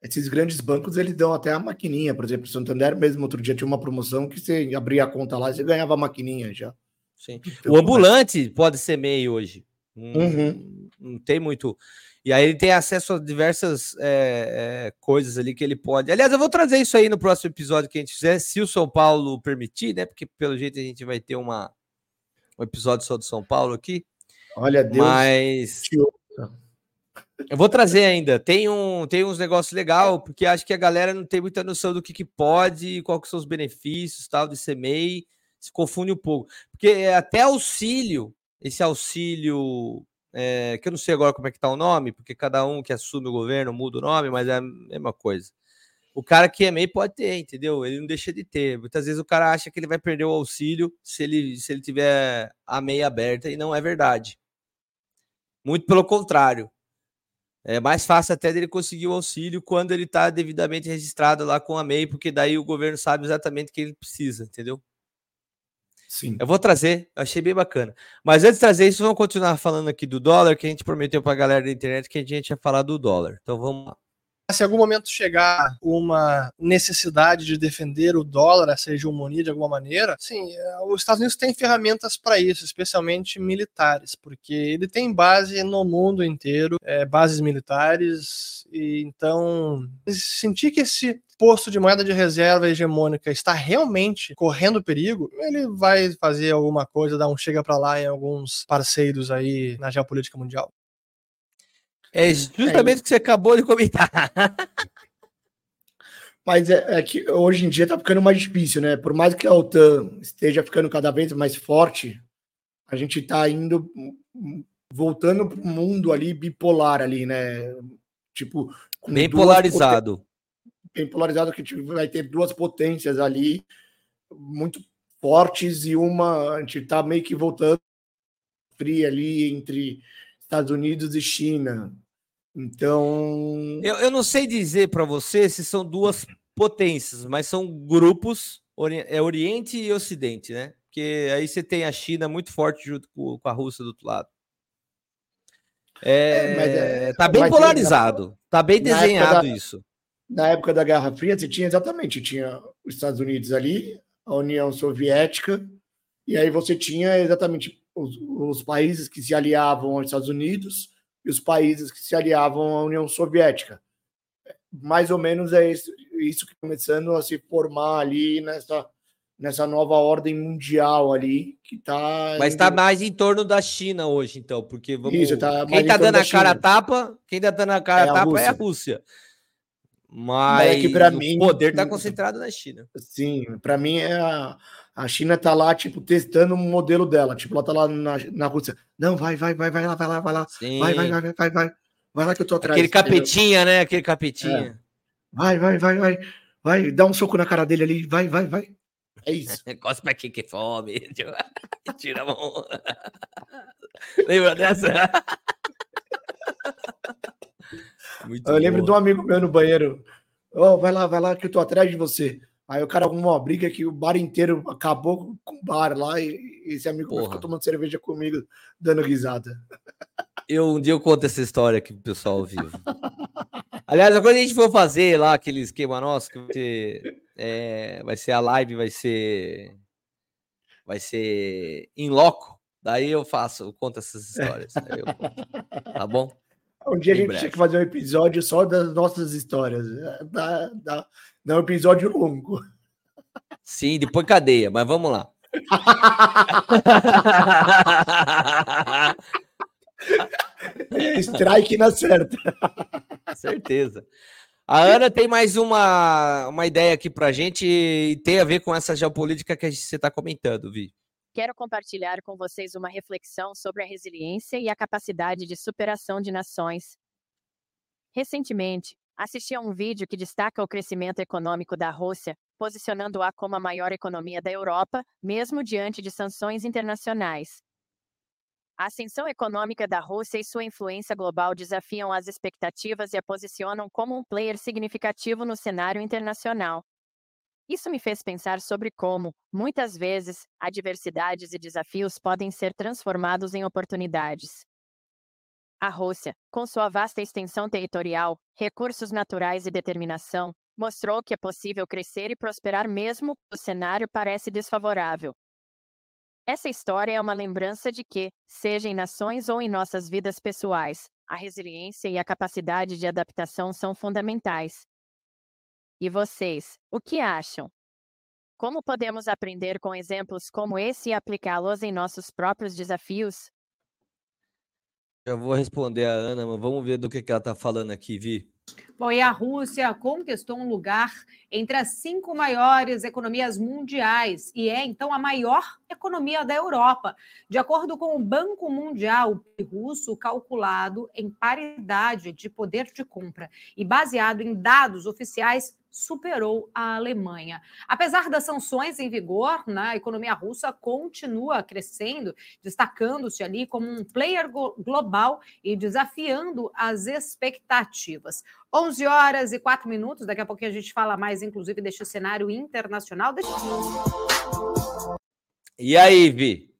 Esses grandes bancos, eles dão até a maquininha. Por exemplo, o Santander mesmo, outro dia tinha uma promoção que você abria a conta lá e você ganhava a maquininha já. Sim. Então, O ambulante pode ser MEI hoje. Não, Uhum. não tem muito. E aí ele tem acesso a diversas é, é, coisas ali que ele pode. Aliás, eu vou trazer isso aí no próximo episódio que a gente fizer, se o São Paulo permitir, né? Porque pelo jeito a gente vai ter uma, um episódio só do São Paulo aqui. Olha, Deus Mas eu vou trazer ainda. Tem, um, tem uns negócios legais, porque acho que a galera não tem muita noção do que, que pode, qual que são os benefícios tal de ser MEI, se confunde um pouco. Porque até auxílio, esse auxílio, é, que eu não sei agora como é que tá o nome, porque cada um que assume o governo muda o nome, mas é a mesma coisa. O cara que é MEI pode ter, entendeu? Ele não deixa de ter. Muitas vezes o cara acha que ele vai perder o auxílio se ele, se ele tiver a MEI aberta e não é verdade. Muito pelo contrário. É mais fácil até dele conseguir o auxílio quando ele está devidamente registrado lá com a MEI, porque daí o governo sabe exatamente o que ele precisa, entendeu? Sim. Eu vou trazer, achei bem bacana. Mas antes de trazer isso, vamos continuar falando aqui do dólar, que a gente prometeu para a galera da internet que a gente ia falar do dólar. Então vamos lá. Se em algum momento chegar uma necessidade de defender o dólar, essa hegemonia de alguma maneira, sim, é, os Estados Unidos têm ferramentas para isso, especialmente militares, porque ele tem base no mundo inteiro, é, bases militares, e então sentir que esse posto de moeda de reserva hegemônica está realmente correndo perigo, ele vai fazer alguma coisa, dar um chega para lá em alguns parceiros aí na geopolítica mundial. É justamente o que você acabou de comentar. Mas é, é, que hoje em dia tá ficando mais difícil, né? Por mais que a OTAN esteja ficando cada vez mais forte, a gente tá indo voltando para um mundo ali bipolar ali, né? Tipo, bem polarizado. Bem polarizado que vai ter duas potências ali muito fortes e uma a gente tá meio que voltando fria ali entre Estados Unidos e China. Então. Eu, eu não sei dizer para você se são duas potências, mas são grupos, é Oriente e Ocidente, né? Porque aí você tem a China muito forte junto com, a Rússia do outro lado. É, é, tá bem polarizado, ter, tá bem desenhado da, isso. Na época da Guerra Fria, você tinha exatamente, tinha os Estados Unidos ali, a União Soviética, e aí você tinha exatamente os, os países que se aliavam aos Estados Unidos, e os países que se aliavam à União Soviética. Mais ou menos é isso, isso que tá começando a se formar ali nessa, nessa nova ordem mundial ali que tá. Mas está mais em torno da China hoje, então, porque vamos... Isso, tá quem está dando a cara tapa, quem está dando a cara é a tapa é a Rússia. Mas, é que o mim, poder está concentrado na China. Sim, para mim é a, a China tá lá, tipo, testando o modelo dela. Tipo, ela tá lá na, na Rússia. Não, vai, vai, vai, vai lá, vai lá, vai lá. Sim. Vai, vai, vai, vai, vai, vai. Vai lá que eu tô atrás. Aquele capetinha, né? Aquele capetinha. É. Vai, vai, vai, vai. Vai, dá um soco na cara dele ali. Vai, vai, vai. É isso. Cospe aqui que fome. Tira a mão. Lembra dessa? Muito eu lembro de um amigo meu no banheiro. Oh, vai lá, vai lá, que eu tô atrás de você. Aí o cara arrumou uma briga que o bar inteiro acabou com o bar lá e esse amigo Porra. ficou tomando cerveja comigo, dando risada. Eu um dia eu conto essa história aqui pro pessoal vivo. Aliás, quando a gente for fazer lá aquele esquema nosso, que vai ser, é, vai ser a live, vai ser vai ser em loco, daí eu faço, eu conto essas histórias. Eu, tá bom? Um dia a gente breve. tinha que fazer um episódio só das nossas histórias. Dá, dá, dá um episódio longo. Sim, depois cadeia, mas vamos lá. Strike na certa. Certeza. A Ana tem mais uma, uma ideia aqui para a gente e tem a ver com essa geopolítica que você está comentando, Vi quero compartilhar com vocês uma reflexão sobre a resiliência e a capacidade de superação de nações. Recentemente, assisti a um vídeo que destaca o crescimento econômico da Rússia, posicionando-a como a maior economia da Europa, mesmo diante de sanções internacionais. A ascensão econômica da Rússia e sua influência global desafiam as expectativas e a posicionam como um player significativo no cenário internacional. Isso me fez pensar sobre como, muitas vezes, adversidades e desafios podem ser transformados em oportunidades. A Rússia, com sua vasta extensão territorial, recursos naturais e determinação, mostrou que é possível crescer e prosperar mesmo quando o cenário parece desfavorável. Essa história é uma lembrança de que, seja em nações ou em nossas vidas pessoais, a resiliência e a capacidade de adaptação são fundamentais. E vocês, o que acham? Como podemos aprender com exemplos como esse e aplicá-los em nossos próprios desafios? Eu vou responder a Ana, mas vamos ver do que, que ela está falando aqui, Vi. Bom, e a Rússia conquistou um lugar entre as cinco maiores economias mundiais e é, então, a maior economia da Europa. De acordo com o Banco Mundial, o PIB russo, calculado em paridade de poder de compra e baseado em dados oficiais, superou a Alemanha. Apesar das sanções em vigor, né, a economia russa continua crescendo, destacando-se ali como um player global e desafiando as expectativas. 11 horas e 4 minutos, daqui a pouquinho a gente fala mais, inclusive, deste cenário internacional. Deixa... E aí, Vi?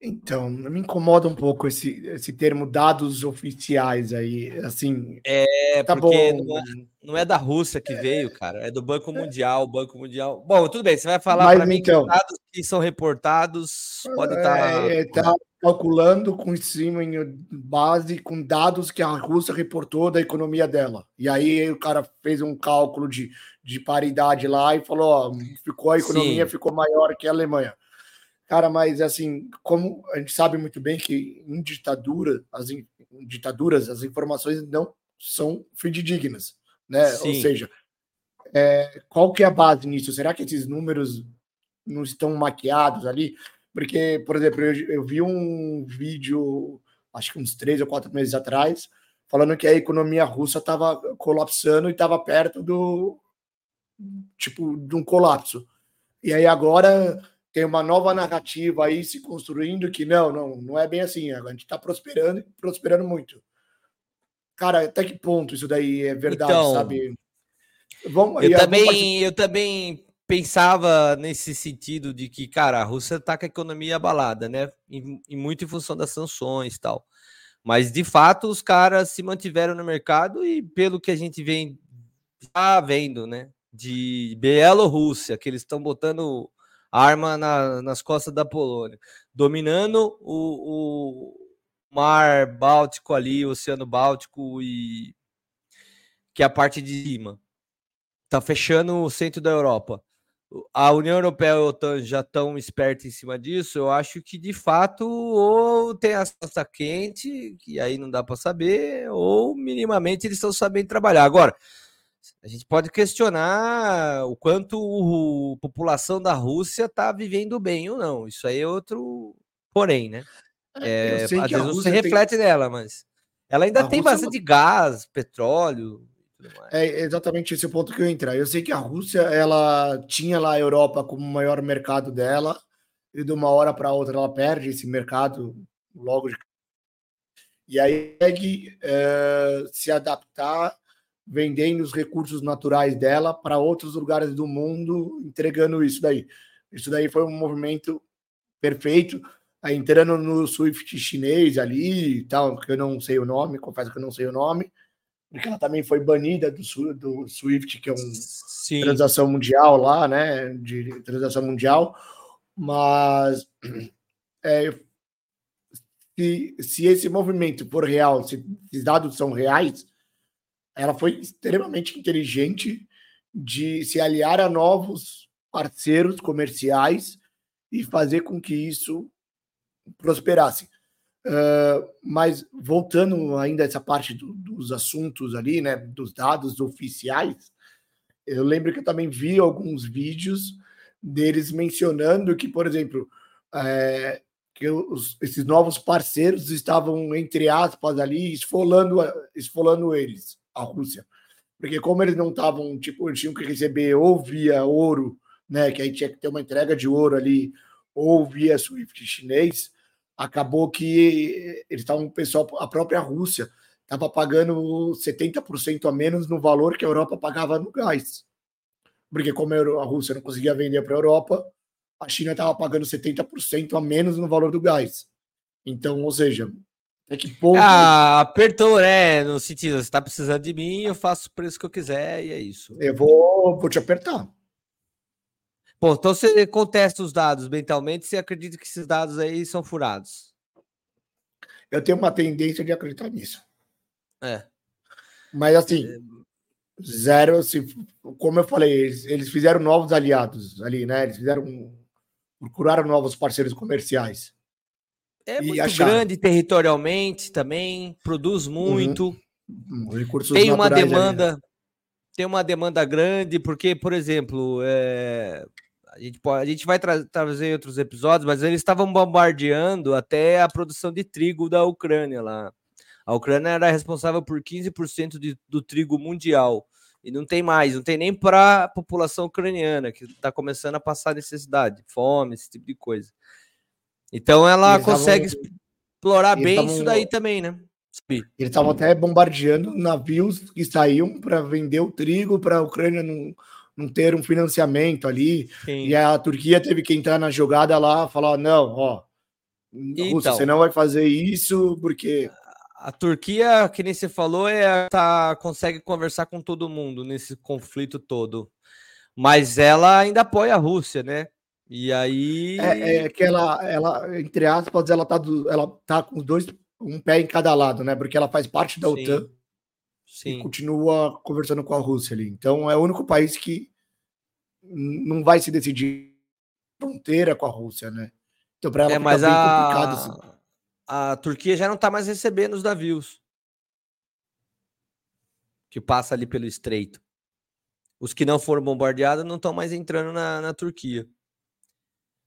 Então, me incomoda um pouco esse, esse termo dados oficiais aí, assim. É, tá porque bom. não, é, não é da Rússia que veio, cara, é do Banco Mundial, o Banco Mundial. Bom, tudo bem, você vai falar para mim então- que os dados que são reportados podem estar. É, tá calculando com cima em base com dados que a Rússia reportou da economia dela. E aí o cara fez um cálculo de, de paridade lá e falou, ó, ficou a economia Sim. ficou maior que a Alemanha. Cara, mas assim, como a gente sabe muito bem que em ditadura, as in- em ditaduras, as informações não são fidedignas, né? Ou Sim. seja, é, qual que é a base nisso? Será que esses números não estão maquiados ali? Porque, por exemplo, eu, eu vi um vídeo, acho que uns três ou quatro meses atrás, falando que a economia russa estava colapsando e estava perto do tipo de um colapso. E aí agora tem uma nova narrativa aí se construindo que não, não, não é bem assim. A gente está prosperando prosperando muito. Cara, até que ponto isso daí é verdade, Então, sabe? Vamos, Eu também, eu também pensava nesse sentido de que, cara, a Rússia tá com a economia abalada, né? E, e muito em função das sanções e tal. Mas, de fato, os caras se mantiveram no mercado e, pelo que a gente vem já vendo, né? De Bielorrússia, que eles estão botando arma na- nas costas da Polônia, dominando o, o mar Báltico ali, o Oceano Báltico e que é a parte de cima tá fechando o centro da Europa. A União Europeia e a OTAN já estão espertos em cima disso. Eu acho que de fato ou tem a salsa quente, que aí não dá para saber, ou minimamente eles estão sabendo trabalhar. Agora, a gente pode questionar o quanto o- a população da Rússia está vivendo bem ou não. Isso aí é outro porém, né? É, sei às que a vezes não se Rússia tem- reflete nela, mas ela ainda A tem Rússia- bastante gás, petróleo. É exatamente esse o ponto que eu entrar. Eu sei que a Rússia ela tinha lá a Europa como o maior mercado dela, e de uma hora para outra ela perde esse mercado logo de e aí consegue eh, se adaptar vendendo os recursos naturais dela para outros lugares do mundo, entregando isso daí. Isso daí foi um movimento perfeito, entrando no Swift chinês ali e tal, que eu não sei o nome, confesso que eu não sei o nome, porque ela também foi banida do, do Swift, que é uma transação mundial lá, né? De transação mundial, mas é, se, se esse movimento for real, se esses dados são reais, ela foi extremamente inteligente de se aliar a novos parceiros comerciais e fazer com que isso prosperasse. Uh, mas voltando ainda a essa parte do- dos assuntos ali, né, dos dados oficiais, eu lembro que eu também vi alguns vídeos deles mencionando que, por exemplo, é, que os- esses novos parceiros estavam, entre aspas, ali esfolando, esfolando eles, a Rússia. Porque como eles não estavam, tipo, eles tinham que receber ou via ouro, né, que aí tinha que ter uma entrega de ouro ali, ou via SWIFT chinês, acabou que eles estavam, pessoal, a própria Rússia estava pagando 70% a menos no valor que a Europa pagava no gás. Porque como a Rússia não conseguia vender para a Europa, a China estava pagando 70% a menos no valor do gás. Então, ou seja, até que ponto... Ah, apertou, né? No sentido, você tá precisando de mim, eu faço o preço que eu quiser e é isso. Eu vou, vou te apertar. Pô, então você contesta os dados mentalmente, você acredita que esses dados aí são furados. Eu tenho uma tendência de acreditar nisso. É. Mas assim, zero, se, como eu falei, eles, eles fizeram novos aliados ali, né? Eles fizeram procuraram novos parceiros comerciais. É muito acharam. grande territorialmente também, produz muito. Uhum. Tem uma ali, né? demanda, tem uma demanda grande, porque, por exemplo, é, a, gente pode, a gente vai tra- trazer em outros episódios, mas eles estavam bombardeando até a produção de trigo da Ucrânia lá. A Ucrânia era responsável por 15% de, do trigo mundial. E não tem mais, não tem nem para a população ucraniana, que está começando a passar necessidade, fome, esse tipo de coisa. Então ela Eles consegue tavam- explorar eles bem tavam- isso daí também, né? Eles estavam até bombardeando navios que saíam para vender o trigo para a Ucrânia não, não ter um financiamento ali. Sim. E a Turquia teve que entrar na jogada lá, falar: não, ó, Rússia, Então. você não vai fazer isso porque A Turquia, que nem você falou, é, tá, consegue conversar com todo mundo nesse conflito todo. Mas ela ainda apoia a Rússia, né? E aí. é, é que ela, ela, entre aspas, ela tá, do- ela tá com dois, um pé em cada lado, né? Porque ela faz parte da Sim. OTAN e Sim. continua conversando com a Rússia ali. Então é o único país que não vai se decidir fronteira com a Rússia, né? Então para ela É, mas bem a, complicado assim. a Turquia já não tá mais recebendo os navios que passa ali pelo estreito. Os que não foram bombardeados não estão mais entrando na, na Turquia.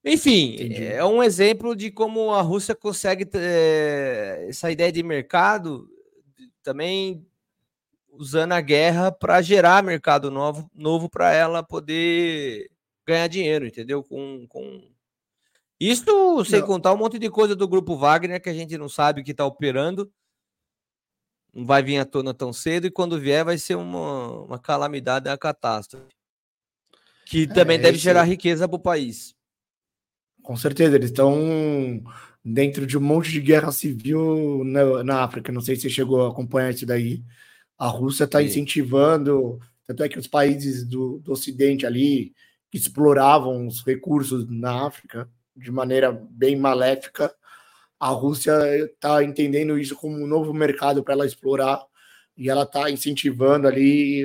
Enfim, é um exemplo de como a Rússia consegue ter eh, essa ideia de mercado também usando a guerra para gerar mercado novo, novo para ela poder ganhar dinheiro, entendeu? Com, com... Isso sem Não. contar um monte de coisa do grupo Wagner que a gente não sabe que está operando. Não vai vir à tona tão cedo e quando vier vai ser uma, uma calamidade, uma catástrofe. Que também É, deve gerar riqueza para o país. Com certeza, eles estão dentro de um monte de guerra civil na, na África. Não sei se você chegou a acompanhar isso daí. A Rússia está incentivando, tanto é que os países do, do Ocidente ali que exploravam os recursos na África de maneira bem maléfica, a Rússia está entendendo isso como um novo mercado para ela explorar e ela está incentivando ali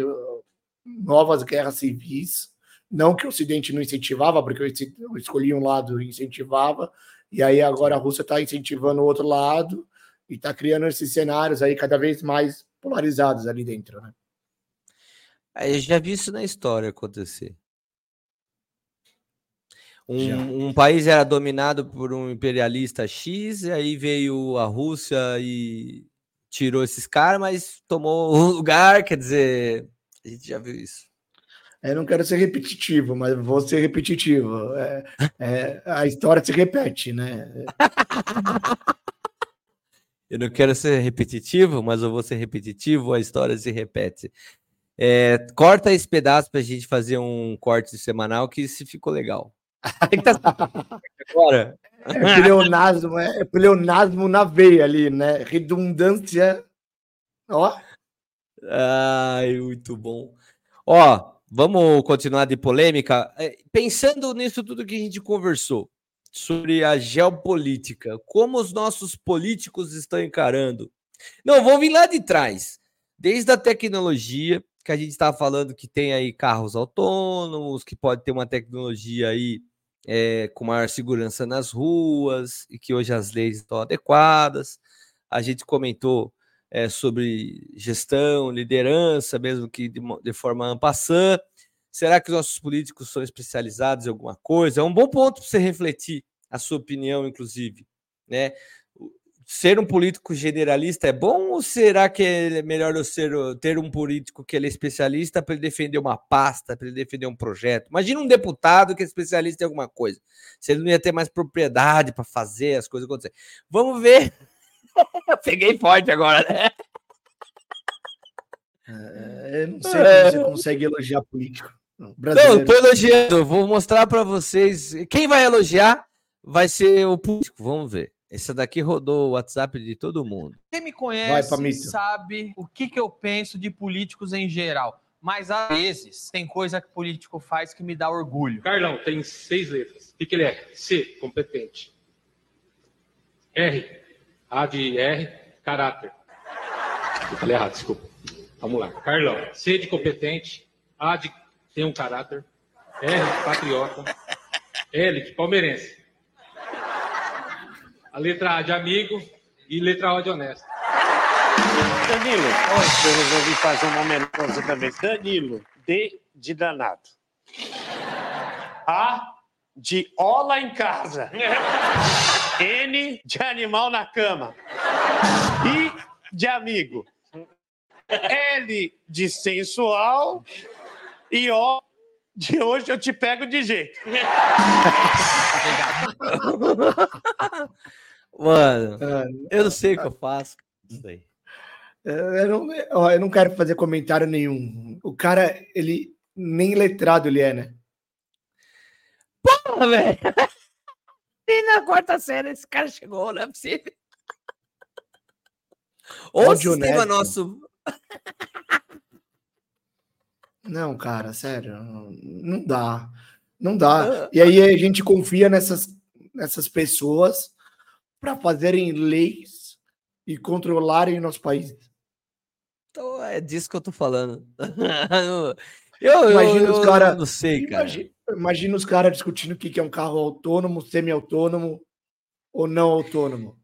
novas guerras civis. Não que o Ocidente não incentivava, porque eu escolhi um lado e incentivava, e aí agora a Rússia está incentivando o outro lado e está criando esses cenários aí cada vez mais polarizados ali dentro, né? Eu já vi isso na história acontecer. Um, um país era dominado por um imperialista X, e aí veio a Rússia e tirou esses caras, mas tomou o lugar, quer dizer, a gente já viu isso. Eu não quero ser repetitivo, mas vou ser repetitivo. É, é, a história se repete, né? Eu não quero ser repetitivo, mas eu vou ser repetitivo, a história se repete. É, corta esse pedaço pra gente fazer um corte semanal que se ficou legal. Que tá agora. É pleonasmo, é, é pleonasmo na veia ali, né? Redundância. Ó, Ai, muito bom. Ó, vamos continuar de polêmica. É, Pensando nisso tudo que a gente conversou sobre a geopolítica, como os nossos políticos estão encarando. Não, vou vir lá de trás. Desde a tecnologia, que a gente estava falando que tem aí carros autônomos, que pode ter uma tecnologia aí é, com maior segurança nas ruas, e que hoje as leis estão adequadas. A gente comentou é, sobre gestão, liderança, mesmo que de, de forma ampassã. Será que os nossos políticos são especializados em alguma coisa? É um bom ponto para você refletir a sua opinião, inclusive. Né? Ser um político generalista é bom ou será que é melhor eu ser, ter um político que ele é especialista para ele defender uma pasta, para ele defender um projeto? Imagina um deputado que é especialista em alguma coisa. Se ele não ia ter mais propriedade para fazer as coisas acontecerem. Vamos ver. Peguei forte agora, né? é, eu não sei se você consegue elogiar político. Não, eu Brasileiro. tô elogiando. eu Vou mostrar para vocês. Quem vai elogiar vai ser o público. Vamos ver. Essa daqui rodou o WhatsApp de todo mundo. Quem me Vai, conhece Pamito. sabe o que, que eu penso de políticos em geral. Mas às vezes tem coisa que político faz que me dá orgulho. Carlão, tem seis letras. O que, que ele é? C, competente. R, A de R, caráter. Eu falei errado, desculpa. Vamos lá. Carlão, C de competente, A de tem um caráter, R de patriota, L de palmeirense. A letra A de amigo e letra O de honesto. Danilo, hoje eu resolvi fazer uma homenagem pra você também. Danilo, D de danado. A de ola em casa. N de animal na cama. I de amigo. L de sensual e O de hoje eu te pego de jeito. Mano, eu não sei o que eu faço. Sei. Eu não, ó, eu não quero fazer comentário nenhum. O cara, ele nem letrado ele é, né? Porra, velho! E na quarta série esse cara chegou, não é possível. O Ódio sistema honesto. nosso. Não, cara, sério, não- dá. Não dá. E aí a gente confia nessas, nessas pessoas para fazerem leis e controlarem nosso país. Então é disso que eu tô falando. eu, eu, Imagina eu os caras. não sei, cara. Imagina, imagina os caras discutindo o que é um carro autônomo, semi-autônomo ou não autônomo.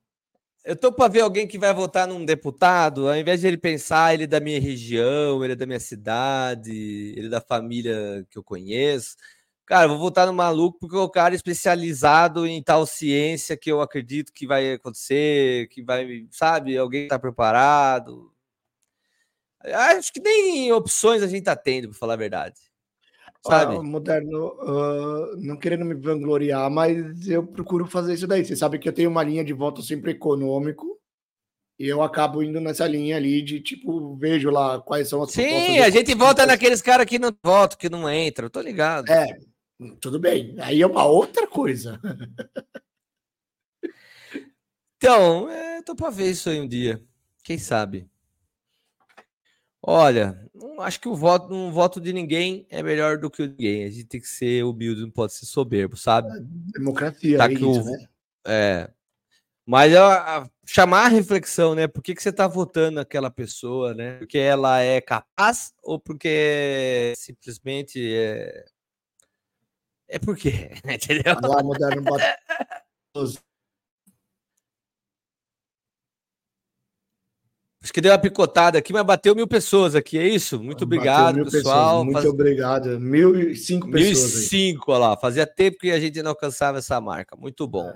Eu tô para ver alguém que vai votar num deputado, ao invés de ele pensar ele é da minha região, ele é da minha cidade, ele é da família que eu conheço. Cara, vou votar no maluco porque o cara é especializado em tal ciência que eu acredito que vai acontecer, que vai, sabe, alguém tá preparado. Acho que nem opções a gente tá tendo, para falar a verdade. Sabe? Ah, moderno, ah, não querendo me vangloriar, mas eu procuro fazer isso daí. Você sabe que eu tenho uma linha de voto sempre econômico e eu acabo indo nessa linha ali de tipo, vejo lá quais são as Sim, a gente vota naqueles caras que não votam, que não entram, tô ligado. É, tudo bem. Aí é uma outra coisa. Então, é, tô pra ver isso aí um dia. Quem sabe? Olha, acho que o voto, um voto de ninguém é melhor do que o de ninguém. A gente tem que ser humilde, não pode ser soberbo, sabe? Democracia, Tá é que isso, o- né? É. Mas a- a- chamar a reflexão, né? Por que, que você tá votando naquela pessoa, né? Porque ela é capaz ou porque simplesmente é. É porque, entendeu? Lá, moderno, Acho que deu uma picotada aqui, mas bateu mil pessoas aqui, é isso? Muito obrigado, mil pessoas, pessoal. Muito Faz- obrigado. Mil e cinco pessoas aí. 1005, olha lá. Fazia tempo que a gente não alcançava essa marca. Muito bom.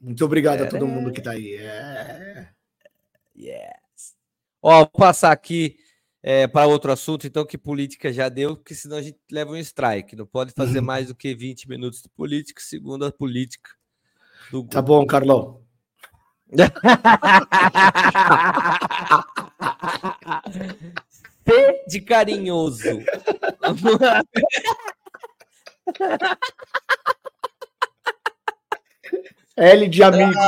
Muito obrigado a É. todo mundo que tá aí. É. Yes. Ó, vou passar aqui para outro assunto, então, que política já deu, porque senão a gente leva um strike. Não pode fazer Uhum. mais do que 20 minutos de política, segundo a política do Tá bom, Carlão. C de carinhoso. L de amigo.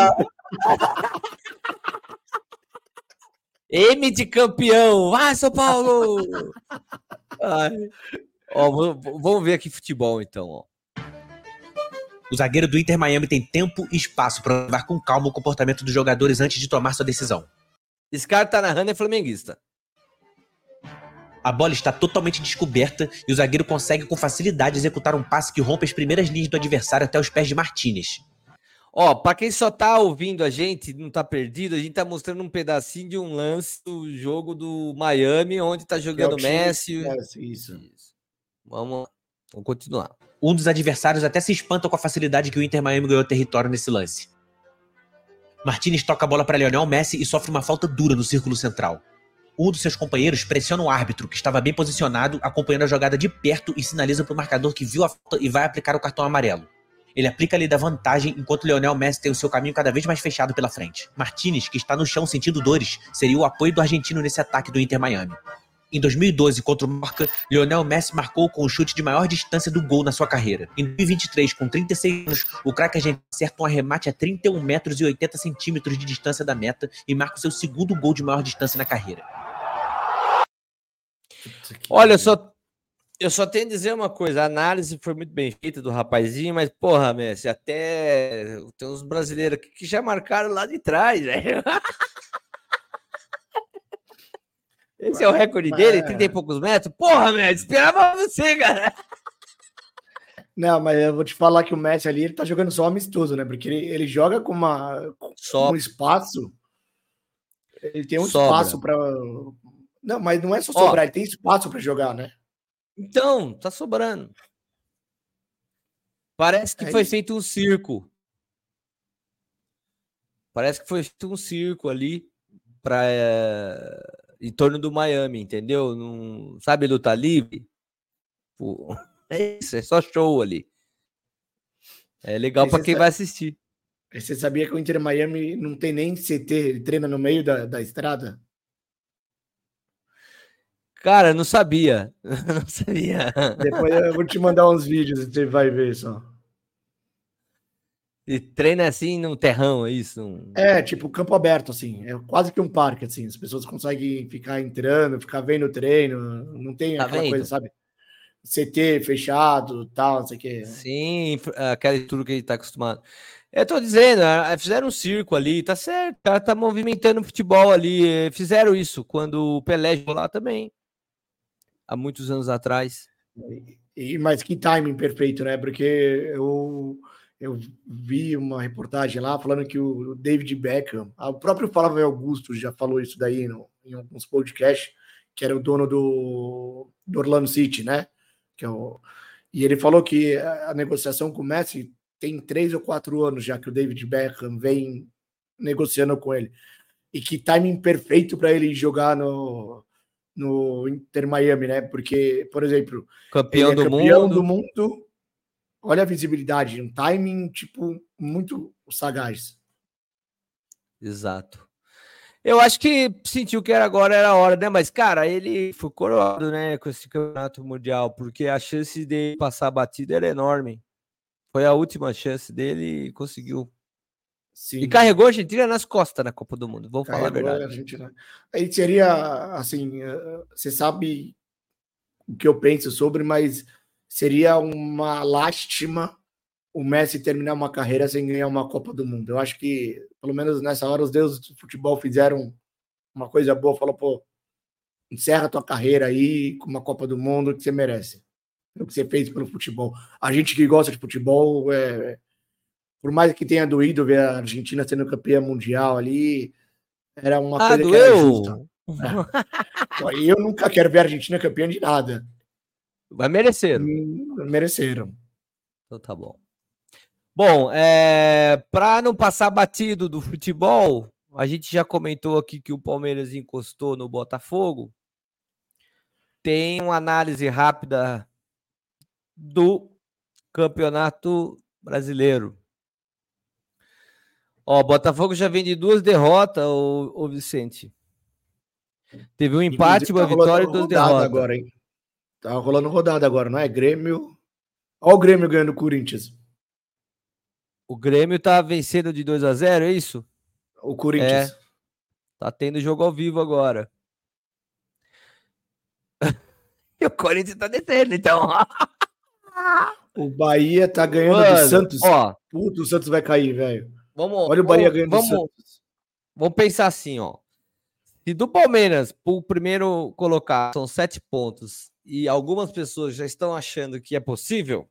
M de campeão. Vai, São Paulo! Ai. Ó, vamos- vamos ver aqui futebol, então. Ó. O zagueiro do Inter Miami tem tempo e espaço para observar com calma o comportamento dos jogadores antes de tomar sua decisão. Esse cara tá narrando é flamenguista. A bola está totalmente descoberta e o zagueiro consegue com facilidade executar um passe que rompe as primeiras linhas do adversário até os pés de Martinez. Ó, pra quem só tá ouvindo a gente, não tá perdido, a gente tá mostrando um pedacinho de um lance do jogo do Miami, onde tá jogando É time Messi. Messi, isso. Vamos, vamos continuar. Um dos adversários até se espanta com a facilidade que o Inter Miami ganhou território nesse lance. Martinez toca a bola para Lionel Messi e sofre uma falta dura no círculo central. Um dos seus companheiros pressiona o árbitro, que estava bem posicionado, acompanhando a jogada de perto e sinaliza para o marcador que viu a falta e vai aplicar o cartão amarelo. Ele aplica a lei da vantagem enquanto Lionel Messi tem o seu caminho cada vez mais fechado pela frente. Martinez, que está no chão sentindo dores, seria o apoio do argentino nesse ataque do Inter Miami. Em 2012, contra o Marca, Lionel Messi marcou com o chute de maior distância do gol na sua carreira. Em 2023, com 36 anos, o craque argentino acerta um arremate a 31 metros e 80 centímetros de distância da meta e marca o seu segundo gol de maior distância na carreira. Olha, eu só, eu só tenho a dizer uma coisa: a análise foi muito bem feita do rapazinho, mas, porra, Messi, até tem uns brasileiros aqui que já marcaram lá de trás, velho. Esse é o recorde dele, 30 e poucos metros. Porra, Messi, esperava você, cara. Não, mas eu vou te falar que o Messi ali, ele tá jogando só amistoso, né? Porque ele, ele joga com, uma, com Só. um espaço. Ele tem um Sobra. espaço para. Não, mas não é só Ó. sobrar, ele tem espaço para jogar, né? Então, tá sobrando. Parece que É foi isso. feito um circo. Parece que foi feito um circo ali para em torno do Miami, entendeu? Não, sabe luta livre? Pô, é isso, é só show ali. É legal para quem vai assistir. Você sabia que o Inter Miami não tem nem CT, ele treina no meio da, da estrada? Cara, não sabia. não sabia. Depois eu vou te mandar uns vídeos e você vai ver só. E treina assim num terrão, é isso? Um- É, tipo, campo aberto, assim. É quase que um parque, assim. As pessoas conseguem ficar entrando, ficar vendo o treino. Não tem Tá aquela vendo? coisa, sabe? CT fechado, tal, não sei o quê. Sim, f- aquela estrutura que ele tá acostumado. Eu tô dizendo, ah, fizeram um circo ali, tá certo, tá, tá movimentando o futebol ali. Fizeram isso quando o Pelé jogou lá também, há muitos anos atrás. E, mas que timing perfeito, né? Porque eu, eu vi uma reportagem lá falando que o David Beckham, ah, o próprio Flávio Augusto já falou isso daí no, em alguns podcasts, que era o dono do, do Orlando City, né? Que é o, e ele falou que a, negociação com o Messi tem três ou quatro anos já que o David Beckham vem negociando com ele. E que timing perfeito para ele jogar no, no Inter Miami, né? Porque, por exemplo, Campeão é do campeão mundo. do mundo. Olha a visibilidade, um timing tipo muito sagaz. Exato. Eu acho que sentiu que era agora era a hora, né? Mas, cara, ele foi coroado, né, com esse campeonato mundial, porque a chance de passar a batida era enorme. Foi a última chance dele e conseguiu. Sim. E carregou a Argentina nas costas na Copa do Mundo, vamos falar a Carregou verdade. a Argentina. Aí seria assim, eh, você sabe o que eu penso sobre, mas seria uma lástima o Messi terminar uma carreira sem ganhar uma Copa do Mundo. Eu acho que, pelo menos nessa hora, os deuses do futebol fizeram uma coisa boa, falou, pô, encerra tua carreira aí com uma Copa do Mundo que você merece. O que você fez pelo futebol. A gente que gosta de futebol, é, por mais que tenha doído ver a Argentina sendo campeã mundial ali, era uma Ah, coisa que era doeu? justa. É. Eu nunca quero ver a Argentina campeã de nada. Vai merecer. Mereceram. Então tá bom. Bom, é, para não passar batido do futebol, a gente já comentou aqui que o Palmeiras encostou no Botafogo. Tem uma análise rápida do Campeonato Brasileiro. Ó, o Botafogo já vem de duas derrotas, ô Vicente. Teve um empate, uma tá rolando vitória e duas derrotas. agora, hein? Tá rolando rodada agora, não é? Grêmio. Olha o Grêmio ganhando o Corinthians. O Grêmio tá vencendo de 2 a 0 é isso? O Corinthians. É. Tá tendo jogo ao vivo agora. e o Corinthians tá descendo, então. O Bahia tá ganhando Mano, do Santos. ó. Puta, o Santos vai cair, velho. Vamos, Olha o Bahia vamos- ganhando do vamos, Santos. vamos pensar assim, ó. Se do Palmeiras, pro primeiro colocar, são sete pontos, e algumas pessoas já estão achando que é possível,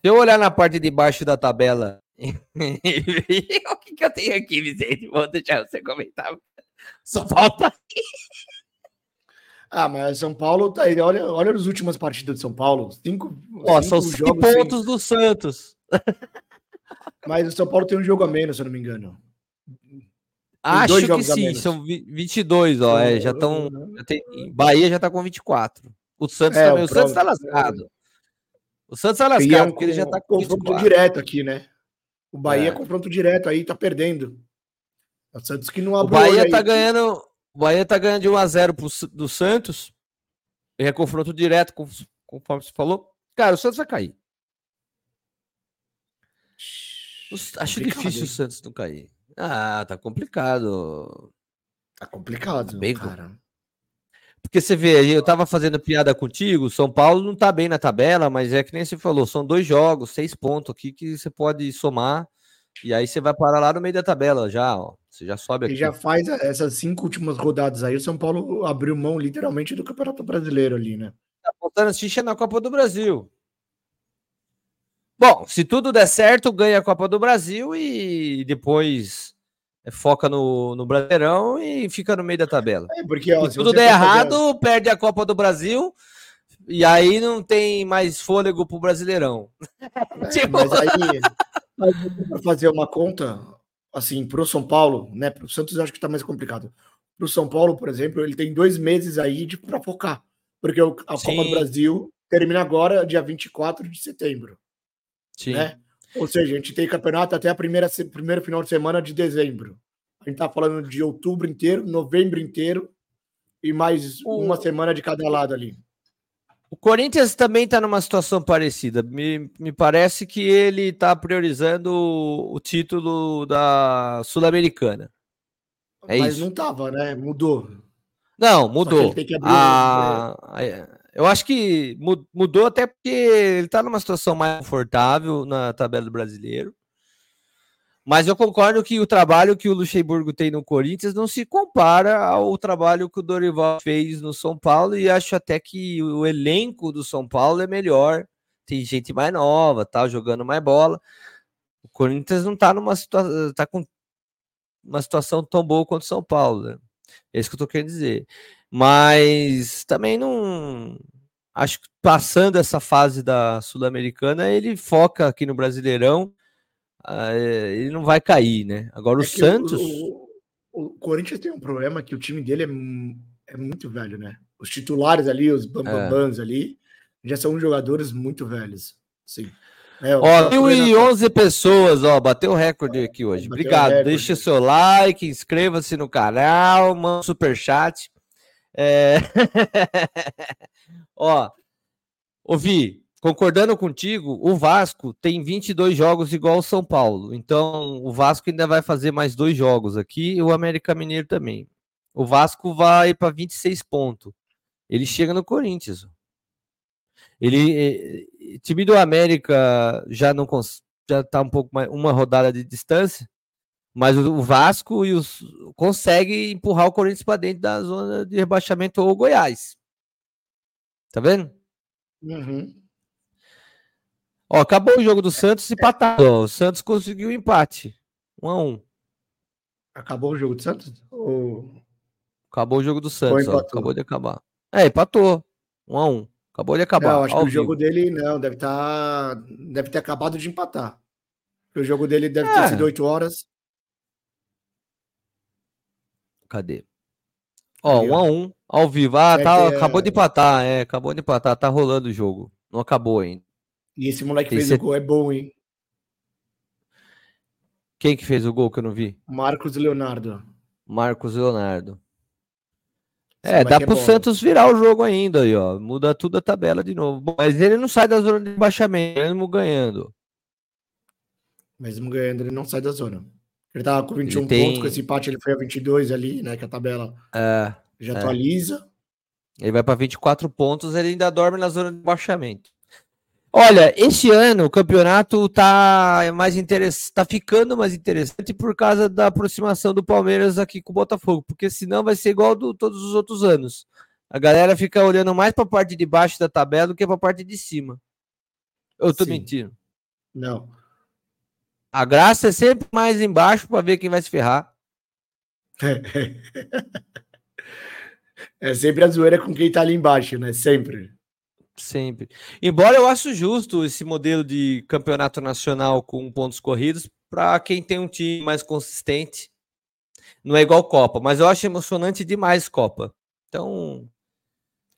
se eu olhar na parte de baixo da tabela, o que, que eu tenho aqui, Vicente? Vou deixar você comentar. Só falta. Ah, mas São Paulo tá aí. Olha, olha as últimas partidas de São Paulo. Cinco, Ó, cinco são cinco jogos sem- pontos do Santos. Mas o São Paulo tem um jogo a menos, se eu não me engano. Acho que sim, são vi- 22, ó. é, já estão. Bahia já tá com 24. O Santos É, também. o O Santos tá lascado. O Santos tá é lascado, um porque ele já tá com confronto 24. direto aqui, né? O Bahia é. É. confronto direto aí, tá perdendo. O Santos que não O abre olho Bahia aí. tá ganhando. O Bahia tá ganhando de 1 a 0 pro, S- do Santos. E é confronto direto, conforme você falou. Cara, o Santos vai cair. Acho difícil o Santos não cair. Ah, tá complicado. Tá complicado, Bem cara. Porque você vê, eu tava fazendo piada contigo, São Paulo não tá bem na tabela, mas é que nem você falou, são dois jogos, seis pontos aqui que você pode somar, e aí você vai parar lá no meio da tabela já, ó. Você já sobe E aqui. já faz essas cinco últimas rodadas aí, o São Paulo abriu mão literalmente do Campeonato Brasileiro ali, né? Tá botando ficha na Copa do Brasil. Bom, se tudo der certo, ganha a Copa do Brasil e depois é, foca no, no Brasileirão e fica no meio da tabela. É, porque, ó, se tudo der fazer errado, perde a Copa do Brasil e aí não tem mais fôlego pro Brasileirão. Tipo, Mas aí, para fazer uma conta, assim, pro São Paulo, né? Pro Santos acho que tá mais complicado. pro São Paulo, por exemplo, ele tem dois meses aí de para focar, porque a Copa Sim. do Brasil termina agora, dia 24 de setembro. Sim. né? Ou seja, a gente tem campeonato até a primeira primeiro final de semana de dezembro. A gente tá falando de outubro inteiro, novembro inteiro e mais uma semana de cada lado ali. O Corinthians também está numa situação parecida. Me, me parece que ele está priorizando o, o título da Sul-Americana. É Mas isso. não tava, né? Mudou. Não, mudou. ele tem eu acho que mu- mudou até porque ele está numa situação mais confortável na tabela do brasileiro. Mas eu concordo que o trabalho que o Luxemburgo tem no Corinthians não se compara ao trabalho que o Dorival fez no São Paulo e acho até que o elenco do São Paulo é melhor. Tem gente mais nova, tá jogando mais bola. O Corinthians não tá numa situação, tá com uma situação tão boa quanto o São Paulo, né? É isso que eu tô querendo dizer. Mas também não. Acho que passando essa fase da Sul-Americana, ele foca aqui no Brasileirão. ah, é, ele não vai cair, né? Agora o É que Santos. O, o- o Corinthians tem um problema que o time dele é, é muito velho, né? Os titulares ali, os É. bambambans ali, já são jogadores muito velhos. Sim. É, o Ó, próprio Renato- 1011 pessoas, ó, bateu o recorde aqui hoje. Bateu o Obrigado. recorde. Deixa seu like, inscreva-se no canal, manda um superchat. É... ó, ouvi, concordando contigo, o Vasco tem 22 jogos igual o São Paulo. Então, o Vasco ainda vai fazer mais dois jogos aqui e o América Mineiro também. O Vasco vai para 26 pontos. Ele chega no Corinthians. Ele, eh, time do América já não já tá um pouco mais uma rodada de distância, mas o, o Vasco e os consegue empurrar o Corinthians para dentro da zona de rebaixamento ou Goiás. Tá vendo? Uhum. Ó, acabou o jogo do Santos e empatado. ó. O Santos conseguiu o empate. 1 a 1. Acabou o jogo do Santos? Ou... Acabou o jogo do Santos, ó. Acabou de acabar. É, empatou. 1 a 1. Acabou de acabar. Não, acho que o jogo vivo. dele não, deve estar. deve ter acabado de empatar. O jogo dele deve ter É. sido 8 horas. Cadê? Ó, Aí, 1 ó. a 1 ao vivo. Ah, Deve tá, ter, acabou é. de empatar, é, acabou de empatar, tá rolando o jogo. Não acabou ainda. E esse moleque Tem fez set- o gol, é bom, hein? Quem que fez o gol que eu não vi? Marcos Leonardo. Marcos Leonardo. É, dá é pro bom. Santos virar o jogo ainda aí, ó. Muda tudo a tabela de novo. Bom, Mas ele não sai da zona de rebaixamento, mesmo ganhando. Mesmo ganhando, ele não sai da zona. Ele tava com 21 tem- pontos, com esse empate ele foi a 22 ali, né? Que a tabela É, já é. atualiza. Ele vai para 24 pontos, ele ainda dorme na zona de rebaixamento. Olha, esse ano o campeonato tá mais interessante, tá ficando mais interessante por causa da aproximação do Palmeiras aqui com o Botafogo, porque senão vai ser igual do todos os outros anos. A galera fica olhando mais para a parte de baixo da tabela do que para a parte de cima. Eu tô Sim. mentindo. Não. A graça é sempre mais embaixo para ver quem vai se ferrar. É sempre a zoeira com quem tá ali embaixo, né? Sempre. Sempre. Embora eu acho justo esse modelo de campeonato nacional com pontos corridos para quem tem um time mais consistente. Não é igual Copa, mas eu acho emocionante demais Copa. Então,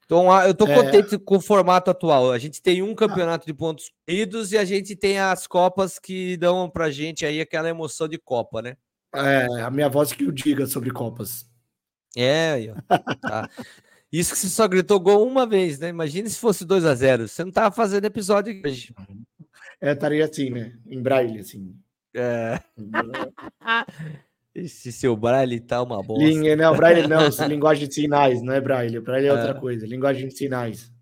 então eu tô É. contente com o formato atual. A gente tem um campeonato de pontos corridos e a gente tem as Copas que dão pra gente aí aquela emoção de Copa, né? É, a minha voz que o diga sobre Copas. É, aí, ó. Tá. Isso que você só gritou gol uma vez, né? Imagina se fosse 2 a 0 Você não tava fazendo episódio hoje. É, estaria assim, né? Em braille, assim. É. Esse seu braille tá uma bosta. Linha, não, braille não, é linguagem de sinais, não é braille. Braille é outra É. coisa, linguagem de sinais.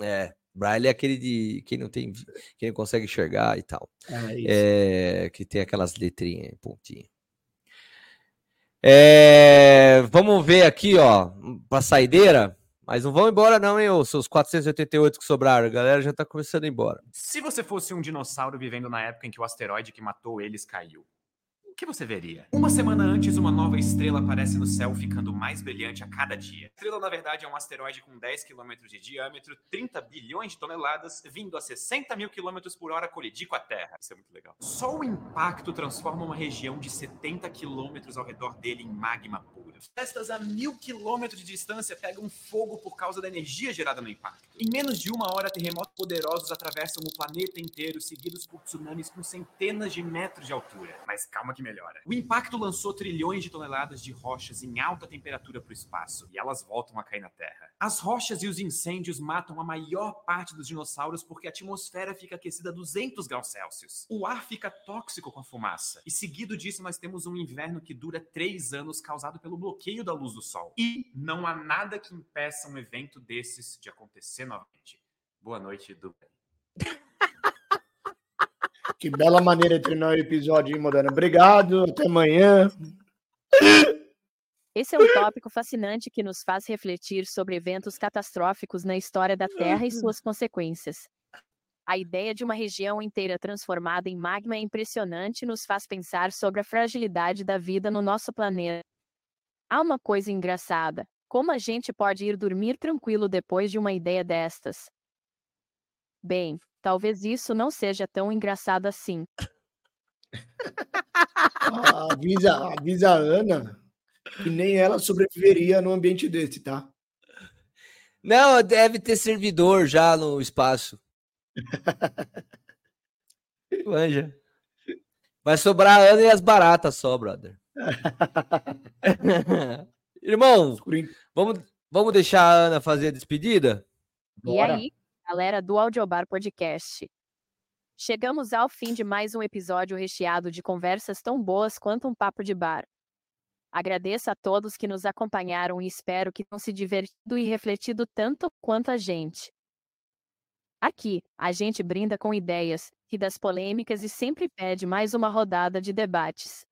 É, braille é aquele de quem não tem, quem não consegue enxergar e tal. É isso. É, que tem aquelas letrinhas, pontinha. É, vamos ver aqui, ó, pra saideira. Mas não vão embora não, hein, ô, seus 488 que sobraram. A galera já tá começando a ir embora. Se você fosse um dinossauro vivendo na época em que o asteroide que matou eles caiu, que você veria? Uma semana antes, uma nova estrela aparece no céu, ficando mais brilhante a cada dia. A estrela, na verdade, é um asteroide com 10 km de diâmetro, 30 bilhões de toneladas, vindo a 60 mil km por hora colidir com a Terra. Isso é muito legal. Só o impacto transforma uma região de 70 km ao redor dele em magma puro. Florestas a mil quilômetros de distância pegam fogo por causa da energia gerada no impacto. Em menos de uma hora, terremotos poderosos atravessam o planeta inteiro, seguidos por tsunamis com centenas de metros de altura. Mas calma que melhora. O impacto lançou trilhões de toneladas de rochas em alta temperatura para o espaço, e elas voltam a cair na Terra. As rochas e os incêndios matam a maior parte dos dinossauros porque a atmosfera fica aquecida a 200 graus Celsius. O ar fica tóxico com a fumaça, e seguido disso nós temos um inverno que dura três anos causado pelo bloqueio da luz do Sol. E não há nada que impeça um evento desses de acontecer novamente. Boa noite, Dubai. Que bela maneira de terminar o episódio, hein, Moderno? Obrigado, até amanhã. Esse é um tópico fascinante que nos faz refletir sobre eventos catastróficos na história da Terra e suas consequências. A ideia de uma região inteira transformada em magma é impressionante e nos faz pensar sobre a fragilidade da vida no nosso planeta. Há uma coisa engraçada: como a gente pode ir dormir tranquilo depois de uma ideia destas? Bem, talvez isso não seja tão engraçado assim. Ah, avisa, avisa a Ana que nem ela sobreviveria num ambiente desse, tá? Não, deve ter servidor já no espaço. Manja. Vai sobrar a Ana e as baratas só, brother. Irmão, vamos, vamos deixar a Ana fazer a despedida? E aí, galera do Audiobar Podcast. Chegamos ao fim de mais um episódio recheado de conversas tão boas quanto um papo de bar. Agradeço a todos que nos acompanharam e espero que tenham se divertido e refletido tanto quanto a gente. Aqui, a gente brinda com ideias, e das polêmicas e sempre pede mais uma rodada de debates.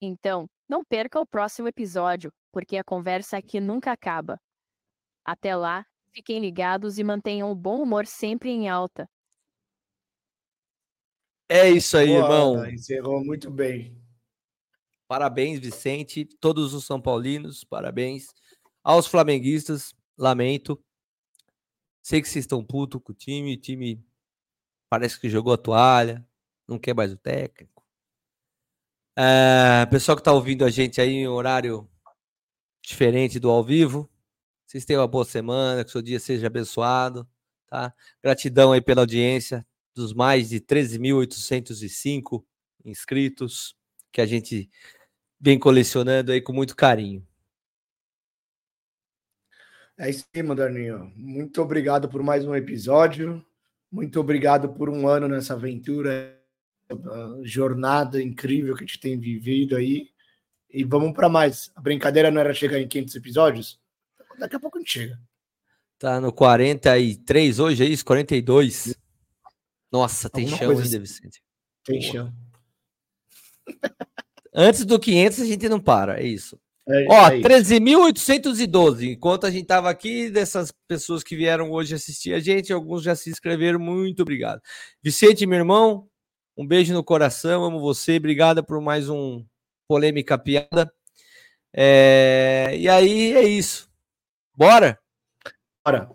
Então, não perca o próximo episódio, porque a conversa aqui nunca acaba. Até lá, fiquem ligados e mantenham o bom humor sempre em alta. É isso aí, Boa, irmão. Ana, Encerrou muito bem. Parabéns, Vicente. Todos os São Paulinos, parabéns. Aos flamenguistas, lamento. Sei que vocês estão putos com o time. O time parece que jogou a toalha. Não quer mais o técnico. É, pessoal que está ouvindo a gente aí em horário diferente do ao vivo. Vocês tenham uma boa semana, que o seu dia seja abençoado. Tá? Gratidão aí pela audiência dos mais de 13.805 inscritos que a gente vem colecionando aí com muito carinho. É isso aí, Moderninho. Muito obrigado por mais um episódio. Muito obrigado por um ano nessa aventura, jornada incrível que a gente tem vivido aí. E vamos para mais. A brincadeira não era chegar em 500 episódios? Daqui a pouco a gente chega. Tá no 43 hoje, é isso? 42. Nossa, tem Alguma chão ainda, assim. Vicente. Tem Boa. chão. Antes do 500 a gente não para, é isso. É, Ó, é isso. 13.812. Enquanto a gente tava aqui, dessas pessoas que vieram hoje assistir a gente, alguns já se inscreveram. Muito obrigado. Vicente, meu irmão, um beijo no coração, amo você. Obrigado por mais um polêmica piada. É, E aí é isso. Bora? Bora.